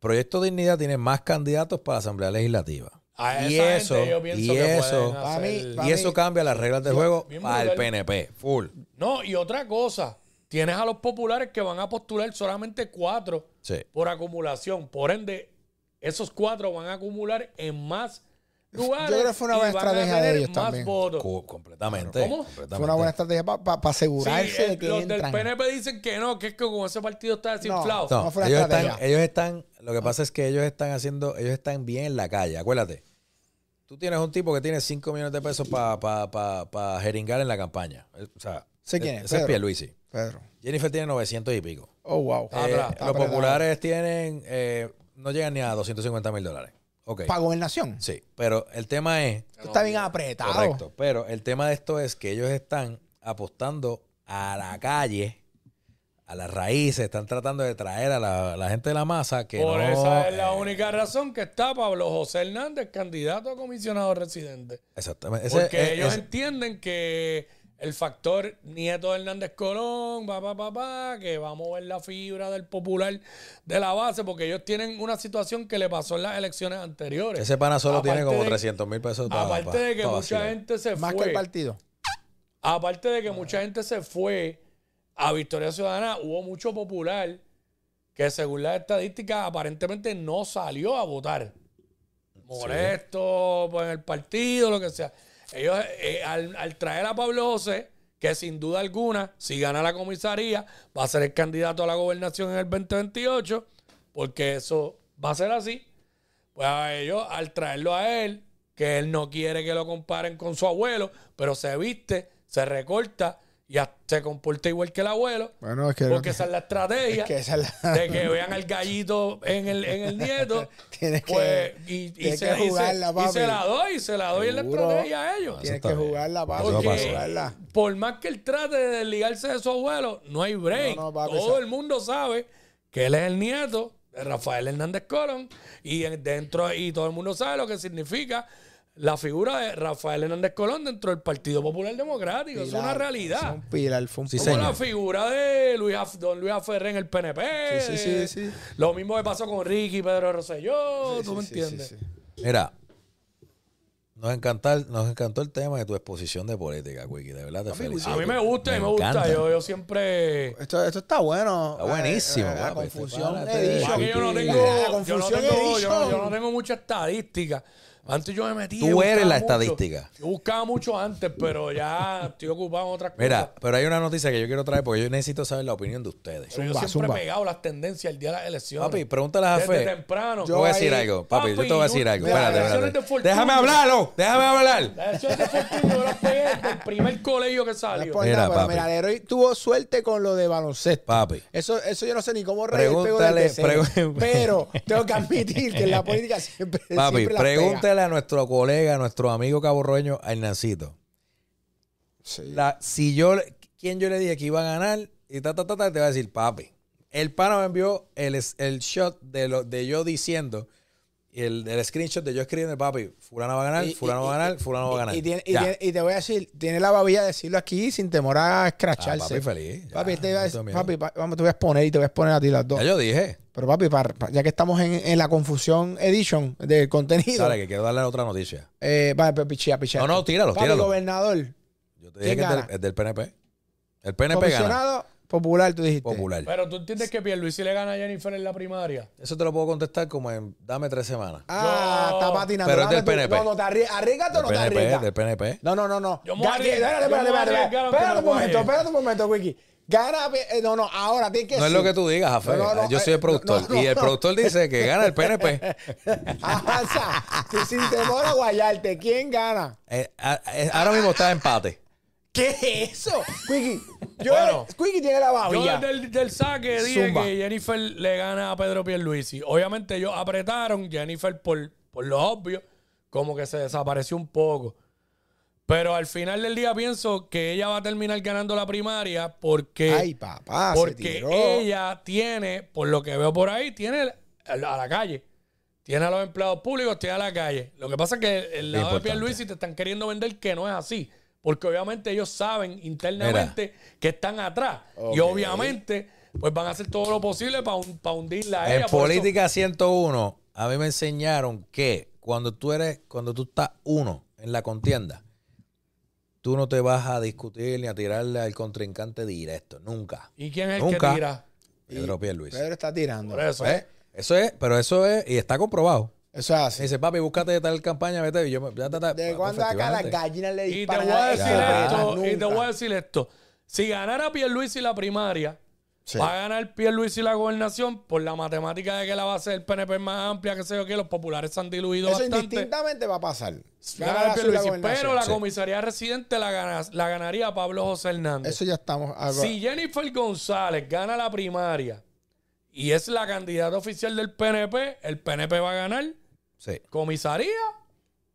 Proyecto Dignidad tiene más candidatos para la Asamblea Legislativa. A y eso, gente yo pienso y que eso, Para mí- y eso cambia las reglas del juego para el. PNP, full. No, y otra cosa. tienes a los populares que van a postular solamente cuatro Sí. por acumulación. Por ende, esos cuatro van a acumular en más lugares. Yo creo que fue una buena estrategia de ellos también. votos. Co- completamente. ¿Cómo? completamente. Fue una buena estrategia para Sí, asegurarse el- de que los del entran. PNP dicen que no, que es que con ese partido está desinflado. No, No fue una ellos, estrategia. están, ellos están, lo que pasa es que ellos están haciendo, ellos están bien en la calle. Acuérdate, tú tienes un tipo que tiene 5 millones de pesos para pa, pa, pa jeringar en la campaña. O sea, Sé quién es, ese es Pedro. Pierluisi. Pedro. Jennifer tiene 900 y pico. Oh, wow. Eh, los populares tienen, eh, no llegan ni a 250 mil dólares. Ok. Para gobernación. Sí, pero el tema es, Esto está bien apretado. correcto, pero el tema de esto es que ellos están apostando a la calle, a las raíces, están tratando de traer a la, la gente de la masa que Por no... esa es la eh, única razón que está Pablo José Hernández, candidato a comisionado residente. Exactamente. Ese- Porque ellos entienden que el factor Nieto de Hernández Colón, va, va, va, va, que va a mover la fibra del popular de la base, porque ellos tienen una situación que le pasó en las elecciones anteriores. ese pana solo tiene como de- 300 mil pesos. pa- Aparte pa- de que mucha gente se Más que fue. el partido. Aparte de que mucha gente se fue a Victoria Ciudadana, hubo mucho popular que según las estadísticas aparentemente no salió a votar. Molesto por el partido, lo que sea. Ellos, eh, al, al traer a Pablo José, que sin duda alguna, si gana la comisaría, va a ser el candidato a la gobernación en el 2028, porque eso va a ser así. Pues a ellos, al traerlo a él, que él no quiere que lo comparen con su abuelo, pero se viste, se recorta y se comporta igual que el abuelo, Bueno, es que. porque esa es la estrategia es que esa es la- de que vean al gallito en el, en el nieto. Tienes que- pues, y, y tienes se, que y se- jugarla, y papi. se la doy, y se la doy en la estrategia a ellos. Tienes que bien. jugarla, papi. Que. Porque jugarla. por más que él trate de desligarse de su abuelo, no hay break. No, no, papi, Todo el mundo sabe que él es el nieto de Rafael Hernández Colón y en- dentro y todo el mundo sabe lo que significa la figura de Rafael Hernández Colón dentro del Partido Popular Democrático. es una realidad. Es un pilar, fue un Sí. Como la figura de Luis don Luis Aferré en el PNP. Sí, sí, sí, sí. Lo mismo que pasó con Ricky Pedro Rosselló. ¿Tú me Sí, sí, entiendes? sí, sí. Mira, nos, encanta, nos encantó el tema de tu exposición de política, Wiki. De verdad te felicito. A mí me gusta y me gusta. Yo, yo siempre. Esto, esto está bueno. Está buenísimo, Eh, eh, La confusión Este yo no Sí. tengo, yo no confusión tengo, yo no- edition. yo no tengo mucha estadística. Antes yo me metía. Tú eres la mucho. estadística. Yo buscaba mucho antes, pero ya estoy ocupado en otras cosas. Mira, pero hay una noticia que yo quiero traer porque yo necesito saber la opinión de ustedes. Pero yo siempre zumba. he pegado las tendencias el día de las elecciones. Papi, pregúntale a Desde Fe. temprano. Te voy a decir algo, papi, yo te voy a decir Papi, algo. mira, Espérate, de espérate. Fortunio. Déjame hablarlo, déjame hablar. Las elecciones de Fortunio yo las pegué desde el primer colegio que salió. Mira, nada, pero papi. mira, Leroy tuvo suerte con lo de baloncesto. Papi. Eso, eso yo no sé ni cómo reír Pregúntale, Pero tengo que admitir que en la política siempre, Papi, siempre la pregúntale a nuestro colega, a nuestro amigo caborroño, a Hernancito. Sí. La, si yo, quién yo le dije que iba a ganar, y ta, ta, ta, ta, te va a decir, papi. El pana me envió el, el shot de, lo, de yo diciendo, el, el screenshot de yo escribiendo, papi, fulano va a ganar, Y- fulano y- va a ganar, y- fulano va a ganar. Y, tiene- y Ya. tiene- y te voy a decir, tiene la babilla de decirlo aquí sin temor a Ah, escracharse. papi, feliz. Ya, Papi, te iba a no papi, pa- vamos, te voy a exponer y te voy a exponer a ti las dos. Ya yo dije. Pero papi, para- ya que estamos en, en la confusión edition del contenido, Dale, que quiero darle otra noticia. eh, vale, pichea, pichea. No, no, tíralo, Papi, tíralo. gobernador, Yo te dije ¿Quién que es del, es del PNP. El PNP gana. comisionado popular, tú dijiste. Popular. Pero tú entiendes que Pierluisi le gana a Jennifer en la primaria. Eso te lo puedo contestar como en dame tres semanas. Ah, está patinando. Pero es del PNP. No, no, te arrie- arriesgate o no te PNP, arriesgas. del PNP. No, no, no, no. Yo me voy a Ga- arriesgar- espérate, espérate, espérate, espérate un momento, espérate un momento, Wiki. Gana, eh, no, no, ahora tienes que No es lo que tú digas, Jafé. No, no, no, Yo soy eh, el productor. no, no, y el productor dice que gana el PNP. Avanza, tú sin temor a guayarte. ¿Quién gana? Eh, a- eh, ahora mismo está empate. ¿Qué es eso? Quickie, yo, Bueno, Quickie tiene la Yo babilla. desde el del saque dije Zumba. que Jennifer le gana a Pedro Pierluisi. Obviamente ellos apretaron Jennifer por, por lo obvio, como que se desapareció un poco. Pero al final del día pienso que ella va a terminar ganando la primaria porque, Ay, papá, se porque tiró. ella tiene, por lo que veo por ahí, tiene a la calle. Tiene a los empleados públicos, tiene a la calle. Lo que pasa es que el lado de importante. Pierluisi te están queriendo vender que no es así. Porque obviamente ellos saben internamente que están atrás. Y obviamente, pues van a hacer todo lo posible para hundirla a ella. En Por eso- política 101, a mí me enseñaron que cuando tú eres, cuando tú estás uno en la contienda, tú no te vas a discutir ni a tirarle al contrincante directo. Nunca. ¿Y quién es el que tira? Pedro Pierluisi. Pedro está tirando. Por eso. ¿Ves? Eso es, pero eso es, y está comprobado. Eso es Me así. dice, papi, búscate tal campaña, vete. Y yo, me- ya, ta, ta, ¿De cuándo acá las gallinas le Y te disparan voy a decir esto, y te voy a decir esto. Si ganara Pierluisi la primaria, Sí. va a ganar Pierluisi la gobernación por la matemática de que la base del PNP es más amplia, que sé yo qué, los populares se han diluido Eso bastante. indistintamente va a pasar. Pierluisi, la pero la Sí. comisaría residente la, gana- la ganaría Pablo José Hernández. Eso ya estamos. Si Jennifer González gana la primaria y es la candidata oficial del PNP, el PNP va a ganar Sí. comisaría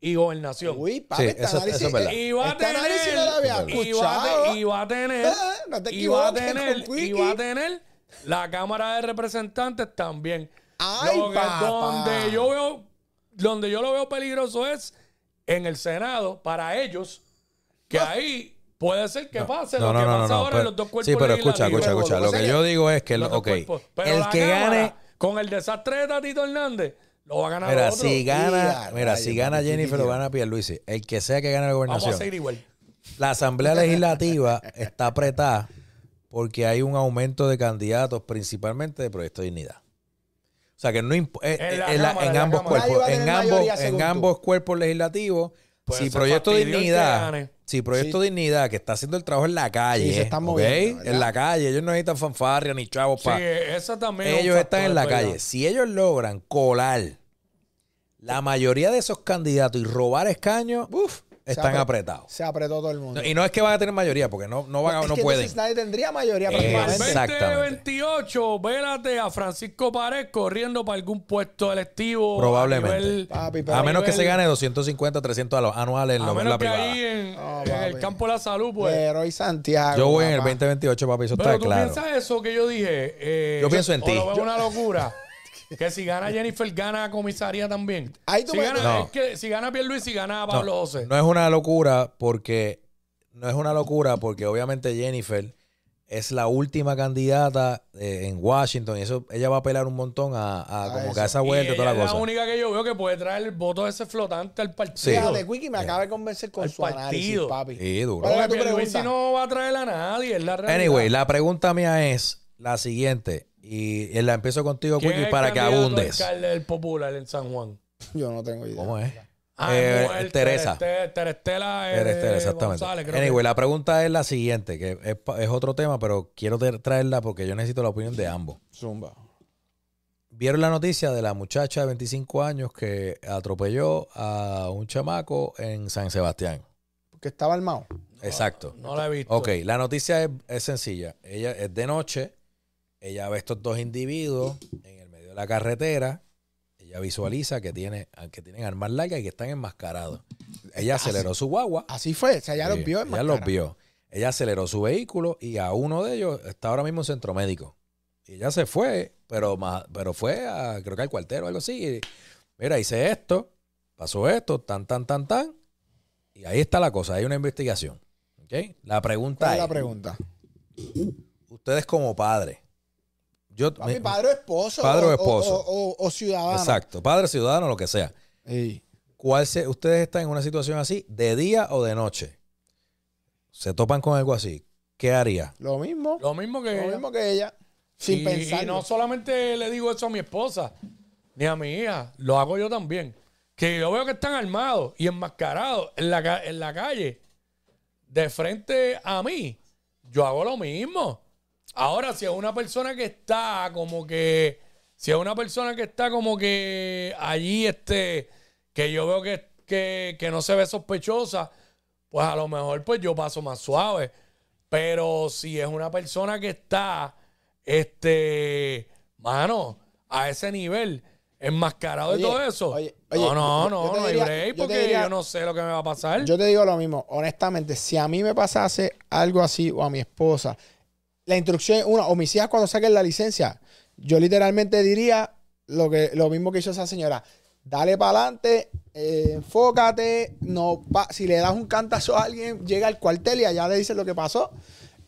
y gobernación. Uy, papi, Sí, este eso- análisis, eso es verdad. Y va a este tener, análisis no lo había y va a, escuchado. te- y va a tener, Eh, no te y va a tener, y va a tener la Cámara de Representantes también. Ay, Lo que- papá. donde yo veo, donde yo lo veo peligroso es en el Senado para ellos, que ahí puede ser que pase No, lo no, que no, no, pasa no, ahora pero- en los dos cuerpos Sí, pero escucha, escucha, escucha. Lo que yo digo es que, el, Los dos ok, cuerpos. Pero el que Cámara, gane, con el desastre de Tatito Hernández, lo va a ganar mira, otro. si gana, mira, si gana Jennifer o gana Pierluisi, el que sea que gane la Vamos a gobernación, seguir igual. la Asamblea Legislativa está apretada porque hay un aumento de candidatos, principalmente de Proyecto de Dignidad. O sea que no eh, En eh, en la- en ambos cuerpos, en ambos, en ambos cuerpos legislativos, Puede si Proyecto Dignidad, si Proyecto Dignidad que está haciendo el trabajo en la calle, Sí, se están moviendo, en la calle, ellos no necesitan fanfarria ni chavos Sí, para esa también ellos están en la calle. Si ellos logran colar la mayoría de esos candidatos y robar escaños, uf, están apre- apretados. Se apretó todo el mundo. No, y no es que van a tener mayoría, porque no, no, van a- Es no que pueden. entonces nadie tendría mayoría. Exactamente. 2028, vélate a Francisco Pared corriendo para algún puesto electivo. Probablemente. A, nivel- Papi, A menos que nivel- se gane 250, 300 a los anuales en A lo- en menos la que privada. ahí en, No, en el campo de la salud, pues. Pero y Santiago. Yo voy en el papá. 2028, papi, eso Pero está tú claro. piensas eso que yo dije. eh, Yo pienso en ti. lo veo una locura. que si gana Jennifer, gana comisaría también. Ahí tú si, me- gana, No. es que si gana Pierluisi, si gana Pablo José. No es una locura porque no es una locura porque obviamente Jennifer es la última candidata eh, en Washington y eso ella va a apelar un montón a, a A como eso. que a esa Y vuelta y toda la es cosa. la única que yo veo que puede traer el voto ese flotante al partido. Sí. Fíjate, Quickie me acaba de convencer con Al su análisis, partido. papi. Sí, duro. ¿Cuál era Porque tu Pierluisi pregunta? no va a traer a nadie, es la realidad. Anyway, la pregunta mía es la siguiente y la empiezo contigo, ¿Quién Quickie, es el para que abundes. del Popular en San Juan? Yo no tengo idea. ¿Cómo es? Ah, Eh, no, el Teresa. Tereste- Terestela, eh, Terestela, exactamente. González, Anyway, que. la pregunta es la siguiente, que es, es otro tema, pero quiero tra- traerla porque yo necesito la opinión de ambos. Zumba. ¿Vieron la noticia de la muchacha de 25 años que atropelló a un chamaco en San Sebastián? Porque estaba armado. Exacto. No la he visto. Ok, la noticia es, es sencilla. Ella es de noche, ella ve estos dos individuos en el medio de la carretera, ella visualiza que, tiene, que tienen armas largas y que están enmascarados. Ella aceleró su guagua. Así fue. O sea, ya Sí, los vio en Ella los vio. Ella aceleró su vehículo y a uno de ellos está ahora mismo en centro médico. Y ella se fue, pero más, pero fue a, creo que al cuartero o algo así. Y, mira, hice esto, pasó esto, tan, tan, tan, tan. Y ahí está la cosa, hay una investigación. ¿Ok? La pregunta ¿Cuál es es, la pregunta? ustedes como padres, yo, Papi, me- padre o esposo. Padre o esposo. O, o- o ciudadano. exacto, padre, ciudadano, lo que sea. Ey. ¿Cuál se, ustedes están en una situación así, de día o de noche? Se topan con algo así. ¿Qué haría? Lo mismo. Lo mismo que Lo ella. mismo que ella. Sin y, pensar. y no solamente le digo eso a mi esposa, ni a mi hija, lo hago yo también. Que yo veo que están armados y enmascarados en la, en la calle, de frente a mí, yo hago lo mismo. Ahora, si es una persona que está como que, si es una persona que está como que allí, este, que yo veo que, que, que no se ve sospechosa, pues a lo mejor pues yo paso más suave. Pero si es una persona que está, este, mano, a ese nivel, enmascarado de todo eso. oye, oye, no, no, no, no diría- hay break yo porque diría- yo no sé lo que me va a pasar. Yo te digo lo mismo, honestamente, si a mí me pasase algo así o a mi esposa, la instrucción es una, hijas cuando saquen la licencia, yo literalmente diría lo, que, lo mismo que hizo esa señora. Dale para adelante, enfócate, no pa- si le das un cantazo a alguien, llega al cuartel y allá le dices lo que pasó,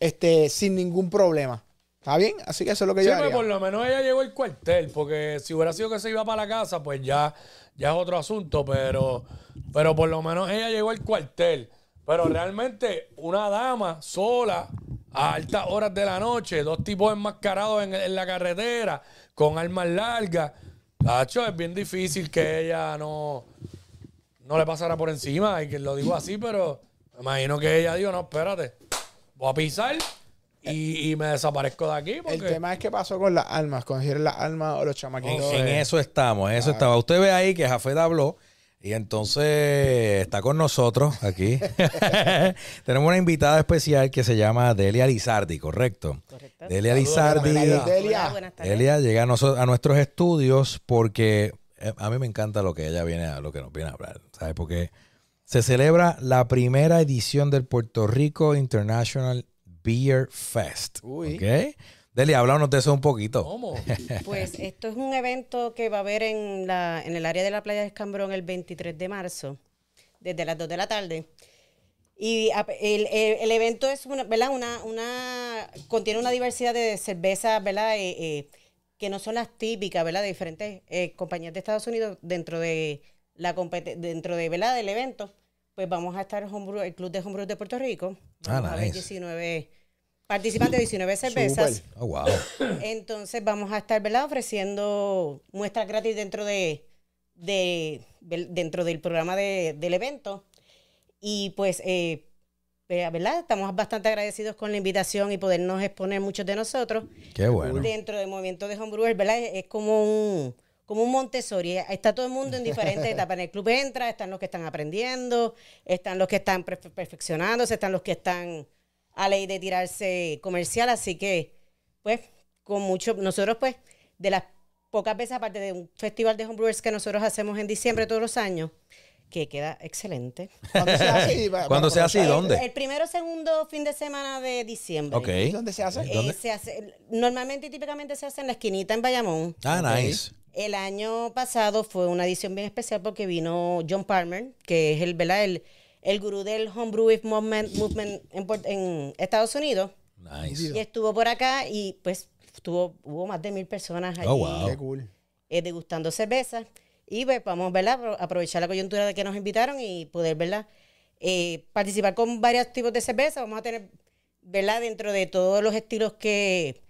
este, sin ningún problema. ¿Está bien? Así que eso es lo que Sí, yo pues haría. por lo menos ella llegó al cuartel, porque si hubiera sido que se iba para la casa, pues ya, ya es otro asunto, pero, pero por lo menos ella llegó al cuartel. Pero realmente, una dama sola, a altas horas de la noche, dos tipos enmascarados en, en la carretera, con armas largas. Cacho, es bien difícil que ella no, no le pasara por encima. Y que lo digo así, pero me imagino que ella dijo, no, espérate, voy a pisar y, y me desaparezco de aquí. El tema es qué pasó con las armas, cogieron las armas o los En, chamaquitos. en eh, eso estamos, en eso estaba. Usted ve ahí que Jafet habló y entonces está con nosotros aquí. Tenemos una invitada especial que se llama Delia Lizardi, ¿correcto? Correcto. Delia Saludos, Lizardi. Delia. Hola, buenas tardes. Delia llega a, noso- a nuestros estudios porque eh, a mí me encanta lo que ella viene a lo que nos viene a hablar, ¿sabes? Porque se celebra la primera edición del Puerto Rico International Beer Fest. Uy. ¿Ok? Delia, háblanos de eso un poquito. ¿cómo? Pues esto es un evento que va a haber en, la, en el área de la playa de Escambrón el 23 de marzo, desde las 2 de la tarde. Y el, el- el evento es una, ¿verdad? Una, una, contiene una diversidad de cervezas, ¿verdad? Eh, eh, que no son las típicas, ¿verdad? De diferentes eh, compañías de Estados Unidos dentro de la dentro de, ¿verdad? Del evento. Pues vamos a estar homebrew- el Club de Homebrew de Puerto Rico. Ah, Vamos a ver nice. 19 participantes, 19 cervezas. Oh, wow. Entonces vamos a estar, ¿verdad? Ofreciendo muestras gratis dentro de, de- del- dentro del programa de- del evento. Y pues, eh, eh, ¿verdad? Estamos bastante agradecidos con la invitación y podernos exponer muchos de nosotros. Qué bueno. Dentro del movimiento de homebrewers, ¿verdad? Es, es como un como un Montessori. Está todo el mundo en diferentes etapas. En el club entra, están los que están aprendiendo, están los que están perfe- perfeccionándose, están los que están a ley de tirarse comercial. Así que, pues, con mucho, nosotros, pues, de las pocas veces, aparte de un festival de homebrewers que nosotros hacemos en diciembre todos los años, que queda excelente. ¿Cuándo se hace? ¿Cuándo se hace y El- dónde? El, primero segundo fin de semana de diciembre. Ok. ¿Dónde se hace? Eh, se hace, normalmente y típicamente se hace en la esquinita en Bayamón. Ah, nice. El año pasado fue una edición bien especial porque vino John Palmer, que es el, ¿verdad? el, el gurú del homebrew movement, movement en, Estados Unidos. Nice. Y estuvo por acá y pues estuvo, hubo más de mil personas allí Oh, wow. Qué cool. eh, degustando cerveza. Y pues vamos, ¿verdad? Apro- Aprovechar la coyuntura de que nos invitaron y poder, ¿verdad? Eh, participar con varios tipos de cerveza. Vamos a tener, ¿verdad? Dentro de todos los estilos que,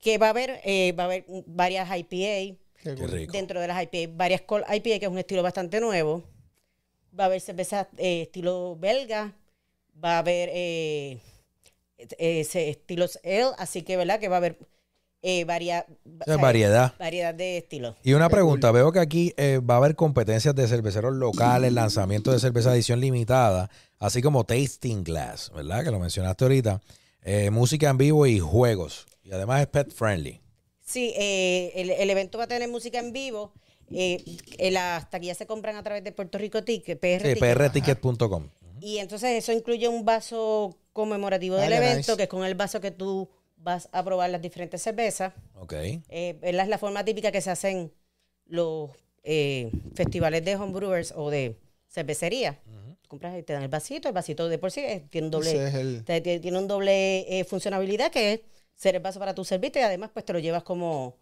que va a haber, eh, va a haber varias IPA. Qué rico. Dentro de las IPA, varias IPA, que es un estilo bastante nuevo. Va a haber cervezas eh, estilo belga. Va a haber eh, eh, ese estilos ale. Así que, ¿verdad? Que va a haber eh, varia- O sea, variedad. variedad de estilos. Y una pregunta, veo que aquí eh, va a haber competencias de cerveceros locales, lanzamiento de cerveza edición limitada, así como tasting glass, ¿verdad? Que lo mencionaste ahorita. Eh, música en vivo y juegos. Y además es pet friendly. Sí, eh, el, el evento va a tener música en vivo. Eh, eh, las taquillas se compran a través de Puerto Rico Ticket, PR Sí, Ticket. prticket.com. Y entonces eso incluye un vaso conmemorativo del evento, nice. que es con el vaso que tú vas a probar las diferentes cervezas. Ok. Eh, es la forma típica que se hacen los eh, festivales de homebrewers o de cervecería. Compras y te dan el vasito, el vasito de por sí tiene un doble, Ese es el- te- te- tiene un doble eh, funcionalidad que es ser el vaso para tu servicio y además pues te lo llevas como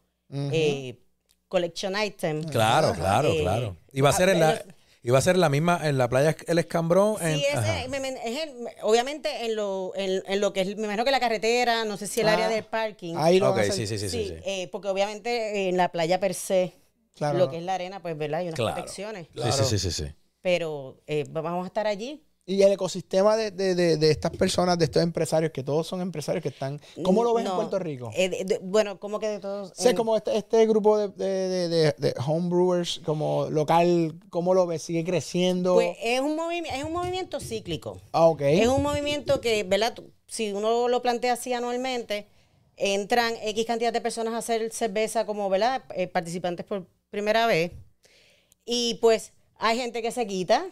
collection item. Claro, claro, Eh, claro. Y va a ser en la, y va a ser la misma, en la playa El Escambrón. en- Sí, ese, ajá. me- me- es el- obviamente en lo, en, en lo que es, me imagino que la carretera, no sé si el Ah, área del parking. Ahí lo Ok, van a hacer. sí, sí, sí, sí. Sí, sí. eh, porque obviamente en la playa per se, Claro. lo que es la arena, pues, ¿verdad? Hay unas Claro. protecciones. Sí, sí, sí, sí, sí. Pero eh, vamos a estar allí. Y el ecosistema de, de, de, de estas personas, de estos empresarios, que todos son empresarios que están... ¿Cómo lo ves en Puerto Rico? eh, bueno, como que de todos. sé en- como este, este grupo de, homebrewers como local, ¿cómo lo ves? ¿Sigue creciendo? Pues es un, es un movimiento cíclico. ah, ok. Es un movimiento que, ¿verdad? Si uno lo plantea así anualmente, entran X cantidad de personas a hacer cerveza como, ¿verdad? Eh, participantes por primera vez. Y pues hay gente que se quita,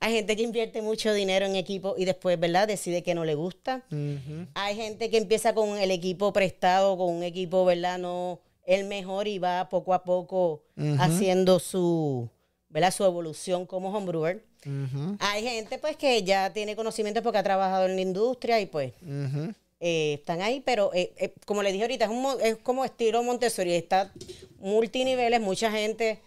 hay gente que invierte mucho dinero en equipo y después, ¿verdad? Decide que no le gusta. Hay gente que empieza con el equipo prestado, con un equipo, ¿verdad? No el mejor y va poco a poco haciendo su, ¿verdad? Su evolución como homebrewer. Hay gente pues que ya tiene conocimiento porque ha trabajado en la industria y pues eh, están ahí, pero eh, eh, como le dije ahorita, es, un, es como estilo Montessori, está multiniveles, mucha gente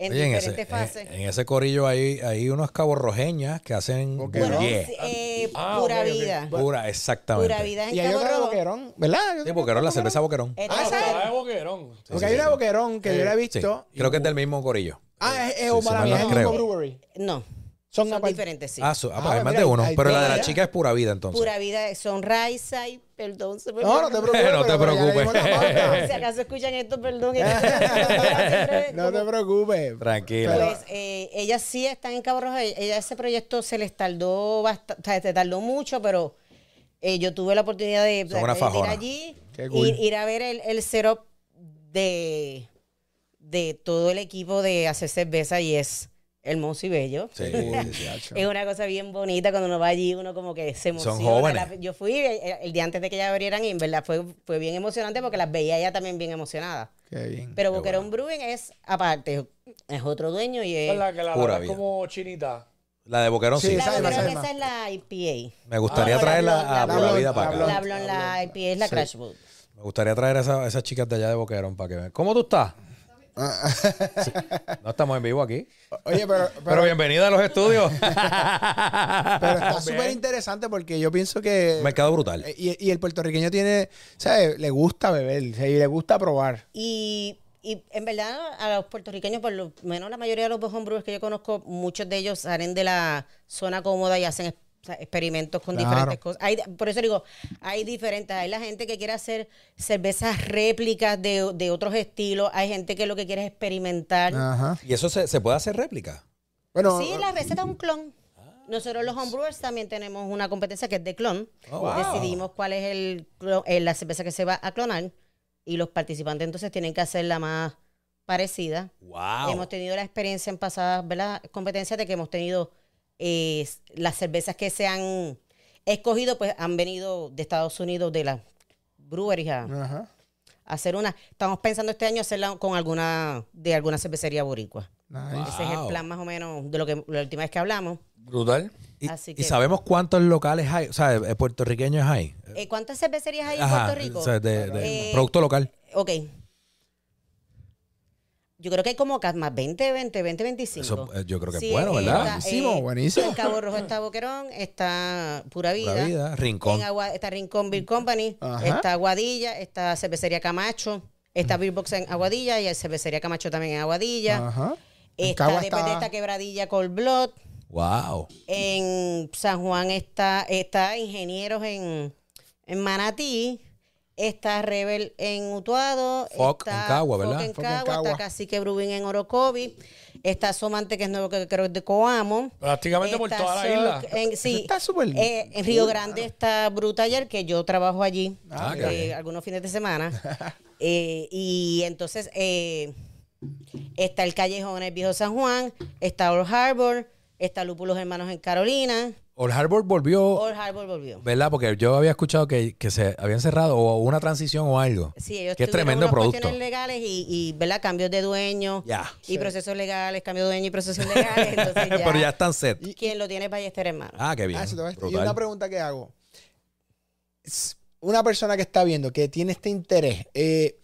en Oye, en ese, diferentes fases. en, en ese corillo hay, hay unos cabos rojeñas que hacen Ok. bueno, yeah. sí, eh, Ah, pura vida. Pura, exactamente. Pura vida en Y hay otra de boquerón, ¿verdad? Sí, boquerón, la cerveza boquerón. Ah, es esa boquerón. Ah, es boquerón. Porque hay una de boquerón que yo la he Sí, visto. creo que es del mismo corillo. Ah, es, es, Sí, para mí, es el mismo brewery. No, Son, diferentes, sí. Ah, su- ah, Ah, pues hay más mira, de uno. Pero la de la chica es pura vida, entonces. Pura vida son Raisa y perdón. se me No, no te preocupes. No te preocupes. Si acaso escuchan esto, perdón. no te preocupes. Tranquila. Pues eh, ellas sí están en Cabo Rojo. Ella ese proyecto se les tardó bastante, o sea, se tardó mucho, pero eh, yo tuve la oportunidad de, ir allí, Qué cool. ir, ir a ver el, el setup de, de todo el equipo de hacer cerveza y es hermoso y bello. Sí. Es una cosa bien bonita cuando uno va allí, uno como que se emociona. Son jóvenes. La- yo fui eh, el día antes de que ellas abrieran y en verdad fue, fue bien emocionante porque las veía ella también bien emocionada. Qué bien. Pero Boquerón Brewing es aparte, es otro dueño y es... Es la que la Pura vida. como chinita. La de boquerón sí. Sí, La esa es Boquerón, esa esa es la IPA. Me gustaría Ah, la traerla a la pura vida para la acá. La blonde, la IPA es la Crash Boot. Me gustaría traer a esa- esas chicas de allá de boquerón para que vean. ¿Cómo tú estás? Sí. No estamos en vivo aquí. Oye, pero, Pero, pero, bienvenida a los estudios. pero está súper interesante porque yo pienso que. Mercado brutal. eh, Y, y el puertorriqueño tiene, ¿sabes? Le gusta beber, o sea, y le gusta probar. Y, y en verdad a los puertorriqueños, por lo menos la mayoría de los homebrewers que yo conozco, muchos de ellos salen de la zona cómoda y hacen sea, experimentos con Claro. diferentes cosas. Hay, por eso digo, hay diferentes. Hay la gente que quiere hacer cervezas réplicas de, de otros estilos. Hay gente que lo que quiere es experimentar. Ajá. ¿Y eso se, se puede hacer réplica? Bueno, Sí, la receta es un clon. Nosotros los homebrewers también tenemos una competencia que es de clon. Oh, wow. Decidimos cuál es el, eh, la cerveza que se va a clonar y los participantes entonces tienen que hacer la más parecida. ¡Wow! Hemos tenido la experiencia en pasadas ¿verdad? competencias de que hemos tenido eh, las cervezas que se han escogido, pues han venido de Estados Unidos, de las breweries a, hacer una. Estamos pensando este año hacerla con alguna de alguna cervecería boricua. Nice. Ese es el plan más o menos de lo que la última vez que hablamos. Brutal. ¿Y, Así y que- sabemos cuántos locales hay? O sea, eh, puertorriqueños hay. Eh, ¿Cuántas cervecerías hay en Ajá, Puerto Rico? o sea, de, de Eh, producto local. Ok. Yo creo que hay como más 20, 20, 20, 25. Eso, eh, yo creo que es bueno, eh, ¿verdad? está, Buenísimo, buenísimo. En Cabo Rojo está Boquerón, está Pura Vida. Pura Vida, Rincón. En Agua- está Rincón Beer Company, Ajá. está Aguadilla, está Cervecería Camacho, está Beer Box en Aguadilla y Cervecería Camacho también en Aguadilla. Ajá. Está después de está- esta quebradilla Cold Blood. ¡Wow! En San Juan está, está Ingenieros en, en Manatí. Está Rebel en Utuado. Foc está en Cagua, ¿verdad? Foc en Foc en Cagua, Cagua. Está Cacique Brewing en Orocovi. Está Somante, que es nuevo, que creo que es de Coamo. Prácticamente por toda la isla. En, sí. Está súper Eh, en Río Grande está Brutaller, que yo trabajo allí Ah, eh, algunos fines de semana. Eh, y entonces eh, está el Callejón en el Viejo San Juan, está Old Harbor, está Lúpulos Hermanos en Carolina. Old Harbor volvió, Old Harbor volvió. ¿verdad? Porque yo había escuchado que, que se habían cerrado o una transición o algo. Sí, ellos que es tremendo unas producto. cuestiones legales y, y, ¿verdad? Cambios de dueño Ya. y procesos legales, cambio de dueño y procesos legales. Entonces ya, Pero ya están set. ¿Quién lo tiene Ballester hermano? Ah, qué bien. Ah, eso te va a- y una pregunta que hago. Una persona que está viendo, que tiene este interés, eh,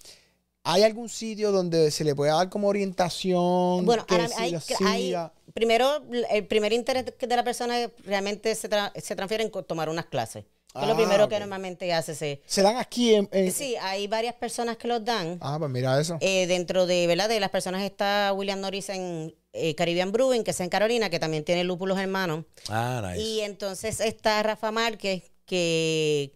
¿hay algún sitio donde se le pueda dar como orientación? Bueno, que ahora si hay, lo hay-? Primero, el primer interés de la persona realmente se, tra- se transfiere en tomar unas clases. Es lo Ah, primero que normalmente hace. Se, ¿Se dan aquí en...? en- sí, hay varias personas que los dan. Ah, pues mira eso. Eh, dentro de, ¿verdad? De las personas está William Norris en eh, Caribbean Brewing, que es en Carolina, que también tiene lúpulos hermanos. Ah, nice. Y entonces está Rafa Márquez, que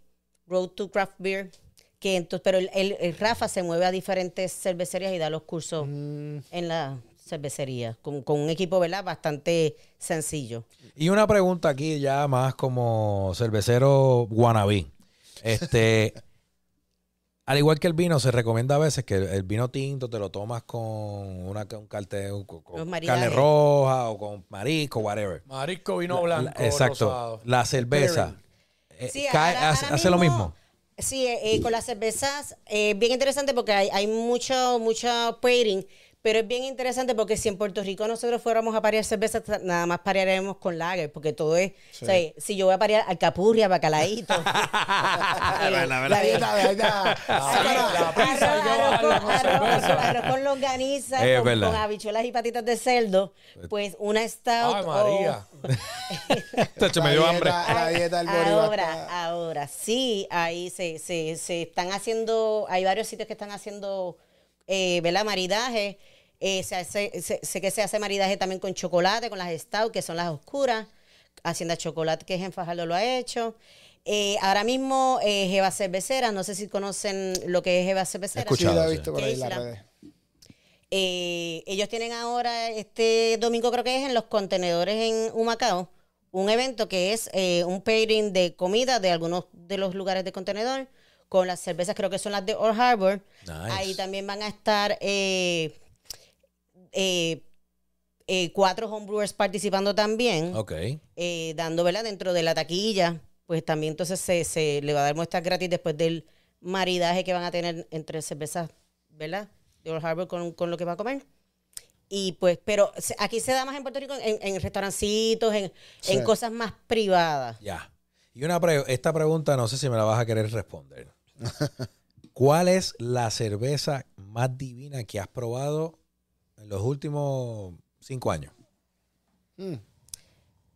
Road to Craft Beer, que entonces, pero el, el- el Rafa se mueve a diferentes cervecerías y da los cursos Mm. en la cervecería, con, con un equipo, ¿verdad? Bastante sencillo. Y una pregunta aquí ya más como cervecero wannabe. Este, al igual que el vino, se recomienda a veces que el, el vino tinto te lo tomas con una un cartel, con, con Los maridajes. carne roja o con marisco, whatever. Marisco, vino La- blanco, la- exacto. rosado. La cerveza eh, Sí, cae- ahora- hace, ahora hace lo mismo-. Sí, eh, eh, con las cervezas, eh, bien interesante porque hay, hay mucho, mucho pairing, Pero es bien interesante porque si en Puerto Rico nosotros fuéramos a parear cerveza, nada más parearemos con lager, porque todo es, o sea, si yo voy a parear alcapurria, bacalaíto. arroz, con, longaniza, Es con, con habichuelas y patitas de cerdo, pues una stout Ay, María. Me dio hambre. dieta- La dieta del boricua Ahora, ahora, sí, ahí se, se, se están haciendo, hay varios sitios que están haciendo, eh, ¿verdad? Maridaje. Eh, se hace, se- sé que se hace maridaje también con chocolate, con las stout, que son las oscuras. Hacienda Chocolate, que es en Fajardo, lo ha hecho. Eh, ahora mismo, eh, Jeva Cervecera, no sé si conocen lo que es Jeva Cervecera. Escucha. Sí, lo he Escuchado, visto por ahí en las Keisla. redes. Eh, ellos tienen ahora, este domingo creo que es, en los contenedores en Humacao, un evento que es eh, un pairing de comida de algunos de los lugares de contenedor con las cervezas, creo que son las de Old Harbor. Nice. Ahí también van a estar eh, eh, eh, cuatro homebrewers participando también, Ok. eh, dando, ¿verdad? Dentro de la taquilla, pues también entonces se, se le va a dar muestras gratis después del maridaje que van a tener entre cervezas, ¿verdad? De Old Harbor con, con lo que va a comer. Y pues, pero se- aquí se da más en Puerto Rico en, en restaurancitos, en, Sí. en cosas más privadas. Ya. Y una pre- esta pregunta no sé si me la vas a querer responder. ¿Cuál es la cerveza más divina que has probado en los últimos cinco años? Mm.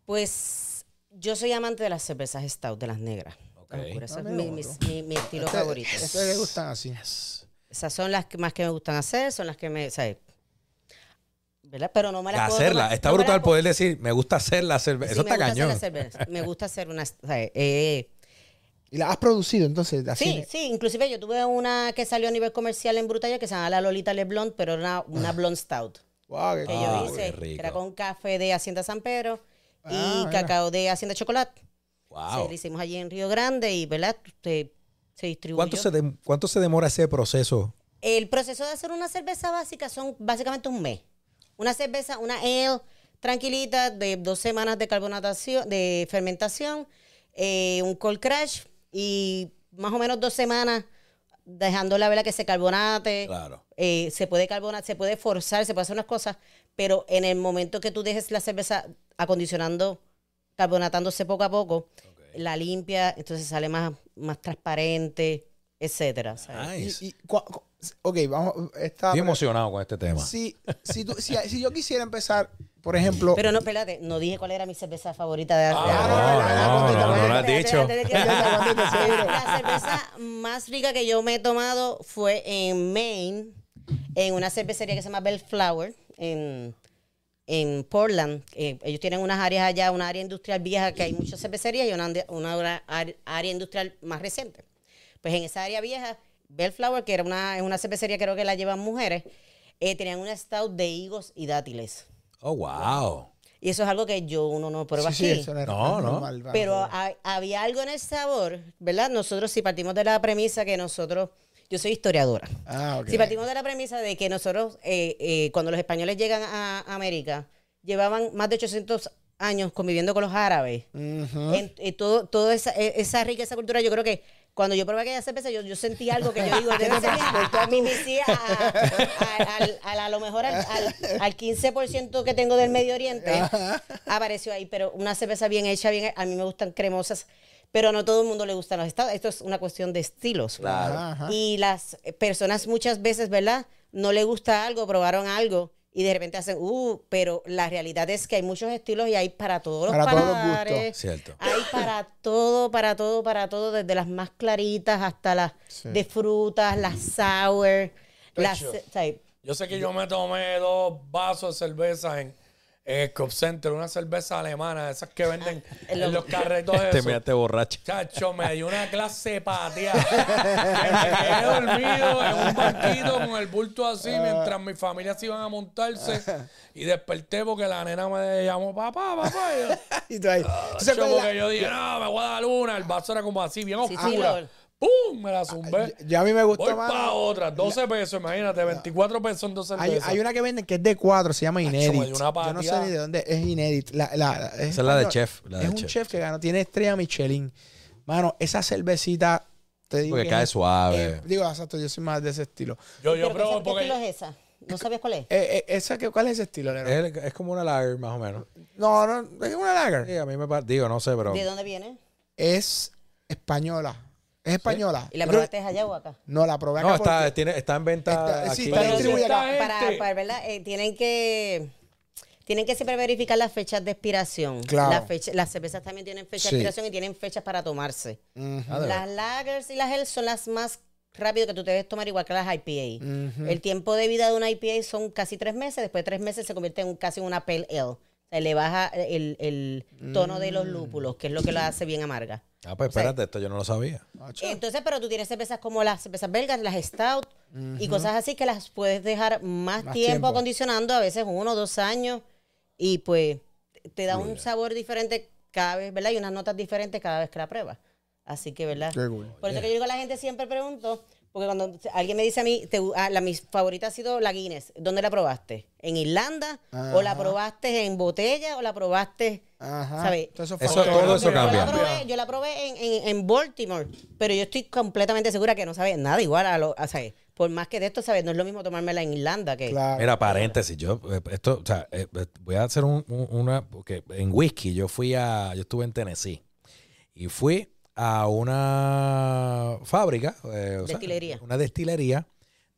Pues yo soy amante de las cervezas stout, de las negras. Ok. Las oscuras. Ese Ah, es mira, mi, mi- mi- mi estilo Este- favorito. Este le gustan así. Esas son las que más que me gustan hacer, son las que me, ¿sabes? ¿Verdad? Pero no me las puedo Hacerla. tomar- Está no brutal poder decir, me gusta hacer la cerveza. Sí, Eso me está gusta hacer cañón. la cerveza. Me gusta hacer una, ¿sabes? Eh, ¿Y la has producido entonces? Así sí, sí, inclusive yo tuve una que salió a nivel comercial en Brutalla que se llama la Lolita Le Blonde, pero era una, una blonde stout Wow, qué que Ah, yo qué hice, rico. que era con café de Hacienda San Pedro y Ah, mira. cacao de Hacienda Chocolate. Wow. Se lo hicimos allí en Río Grande y, ¿verdad? Se, se distribuyó. ¿Cuánto se, dem- ¿Cuánto se demora ese proceso? El proceso de hacer una cerveza básica son básicamente un mes. Una cerveza, una ale tranquilita de dos semanas de carbonatación, de fermentación, eh, un cold crash y más o menos dos semanas dejando la vela que se carbonate. Claro. Eh, se puede carbonar, se puede forzar, se puede hacer unas cosas, pero en el momento que tú dejes la cerveza acondicionando, carbonatándose poco a poco, la limpia, entonces sale más, más transparente, etcétera. ¿sabes? Nice. Y, ok, vamos. Esta, Estoy emocionado con este tema. si, si, tú- si, si yo quisiera empezar, por ejemplo. Pero no, espérate, no dije cuál era mi cerveza favorita de, de- Ah, no, no, no, no lo has dicho. espérate. La cerveza más rica que yo me he tomado fue en Maine, en una cervecería que se llama Bellflower, en, en Portland. Eh, ellos tienen unas áreas allá, una área industrial vieja que hay muchas cervecerías y una, una área industrial más reciente. Pues en esa área vieja, Bellflower, que era una, es una cervecería creo que la llevan mujeres, eh, tenían una stout de higos y dátiles. Oh, wow. Y eso es algo que yo uno no prueba sí, sí, eso no es No, no. normal. Pero ha- había algo en el sabor, ¿verdad? Nosotros si partimos de la premisa que nosotros, yo soy historiadora, Ah, ok. si partimos de la premisa de que nosotros, eh, eh, cuando los españoles llegan a América, llevaban más de 800 años conviviendo con los árabes. Ujú. En- eh, todo, toda esa, eh, esa riqueza cultura, yo creo que cuando yo probé aquella cerveza, yo, yo sentí algo que yo digo, debe ser a, mí me decía a, lo mejor al, al, al 15% que tengo del Medio Oriente, apareció ahí, pero una cerveza bien hecha, bien, a mí me gustan cremosas, pero no todo el mundo le gustan los estados. Esto es una cuestión de estilos. Ajá. Y las personas muchas veces, ¿verdad? No le gusta algo, probaron algo y de repente hacen, uh, pero la realidad es que hay muchos estilos y hay para todos los Para todos los gustos. Cierto. Hay para todo, para todo, para todo, desde las más claritas hasta las Sí. de frutas, las sour, las... Sea, Yo sé que yo me tomé dos vasos de cerveza en, en el Cop Center, una cerveza alemana, esas que venden En en los- carretos Te esos. me te borracho. Chacho, me dio una clase patea. que me quedé dormido en un banquito con el bulto así mientras mi familia se iban a montarse. Y desperté porque la nena me llamó, papá, papá. Y yo, Y tú ahí. ¿Tú sabes Chacho, porque yo dije, no, me voy a dar una. El vaso era como así, bien Sí, sí, oscura. lo- ¡Pum! Me la zumbé. Ya a mí me gusta Voy más. para otra, 12 pesos, imagínate, 24 pesos en dos Hay, cervezas. hay una que venden que es de cuatro, se llama dio una Yo no sé ni de dónde es Inédit. La, la, Esa es la de chef, la de es un chef. chef. que ganó, tiene estrella Michelin. Mano, esa cervecita, te digo. Porque que cae es- suave. eh, digo, exacto, yo soy más de ese estilo. Yo, yo pero ¿qué, pruebo porque estilo es esa? ¿No sabías cuál es? Eh, eh, esa que, ¿Cuál es ese estilo, Lero? Es, es como una lager, más o menos. No, no, es una lager. Sí, a mí me parece, digo, no sé, pero... ¿De dónde viene? Es española. Es española. ¿Y la Yo creo- probaste allá o acá? No, la probé acá No, está, porque- tiene, está en venta Está- sí, está distribuida acá. Para, para ¿verdad? Eh, tienen que tienen que siempre verificar las fechas de expiración. Claro. Las, cervezas también tienen fecha Sí. de expiración y tienen fechas para tomarse. Ah, Las lagers y las Hell son las más rápido que tú te debes tomar igual que las IPA. El tiempo de vida de una IPA son casi tres meses. Después de tres meses se convierte en casi una pale ale. Sea, le baja el, el tono de Mm. los lúpulos, que es lo que la hace bien amarga. Ah, pues espérate, esto yo no lo sabía. Entonces, pero tú tienes cervezas como las cervezas belgas, las stout y cosas así que las puedes dejar más, Más tiempo, tiempo. acondicionando, a veces uno o dos años, y pues te da un sabor diferente cada vez, ¿verdad? Y unas notas diferentes cada vez que la pruebas. Así que, ¿verdad? Qué cool. Por eso que yo digo a la gente siempre pregunto, porque cuando alguien me dice a mí, te- ah, la, mi favorita ha sido la Guinness, ¿dónde la probaste? ¿En Irlanda? ¿O la probaste en botella? ¿O la probaste Ajá. ¿sabes? Eso- todo eso yo cambia. la probé, yo la probé en, en, en Baltimore, pero yo estoy completamente segura que no sabe nada igual a lo, a, ¿sabes? Por más que de esto, ¿sabes? No es lo mismo tomármela en Irlanda que... Claro. Mira, paréntesis, yo, eh, esto, o sea, eh, eh, voy a hacer un- un- una, porque en whisky yo fui a, yo estuve en Tennessee y fui a una fábrica, eh, o sea, Destilería. una destilería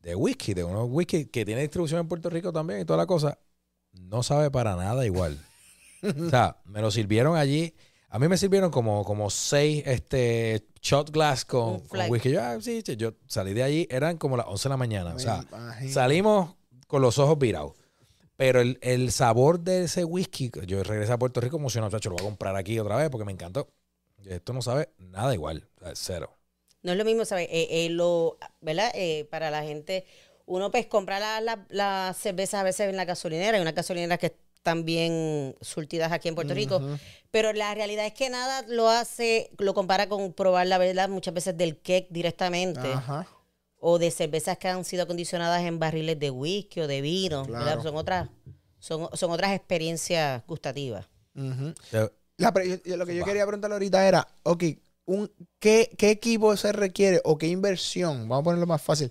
de whisky, de unos whisky que tiene distribución en Puerto Rico también y toda la cosa, no sabe para nada igual. o sea, me lo sirvieron allí. A mí me sirvieron como, como seis este, shot glass con, whisky. Yo, ah, sí, sí, yo salí de allí, eran como las 11 de la mañana. O sea, imagino. salimos con los ojos virados. Pero el, el sabor de ese whisky, yo regresé a Puerto Rico emocionado, chacho, lo voy a comprar aquí otra vez porque me encantó. Esto no sabe nada igual, cero. No es lo mismo, ¿sabes? Eh, eh, lo, ¿Verdad? Eh, para la gente, uno pues compra las la, las cervezas a veces en la gasolinera. Hay unas gasolineras que están bien surtidas aquí en Puerto Rico. Pero la realidad es que nada lo hace, lo compara con probar la verdad muchas veces del cake directamente. Ajá. o de cervezas que han sido acondicionadas en barriles de whisky o de vino. Son otras, son, son otras experiencias gustativas. La pre- yo- lo que yo quería preguntarle ahorita era, ok, un, ¿qué, ¿qué equipo se requiere o qué inversión, vamos a ponerlo más fácil,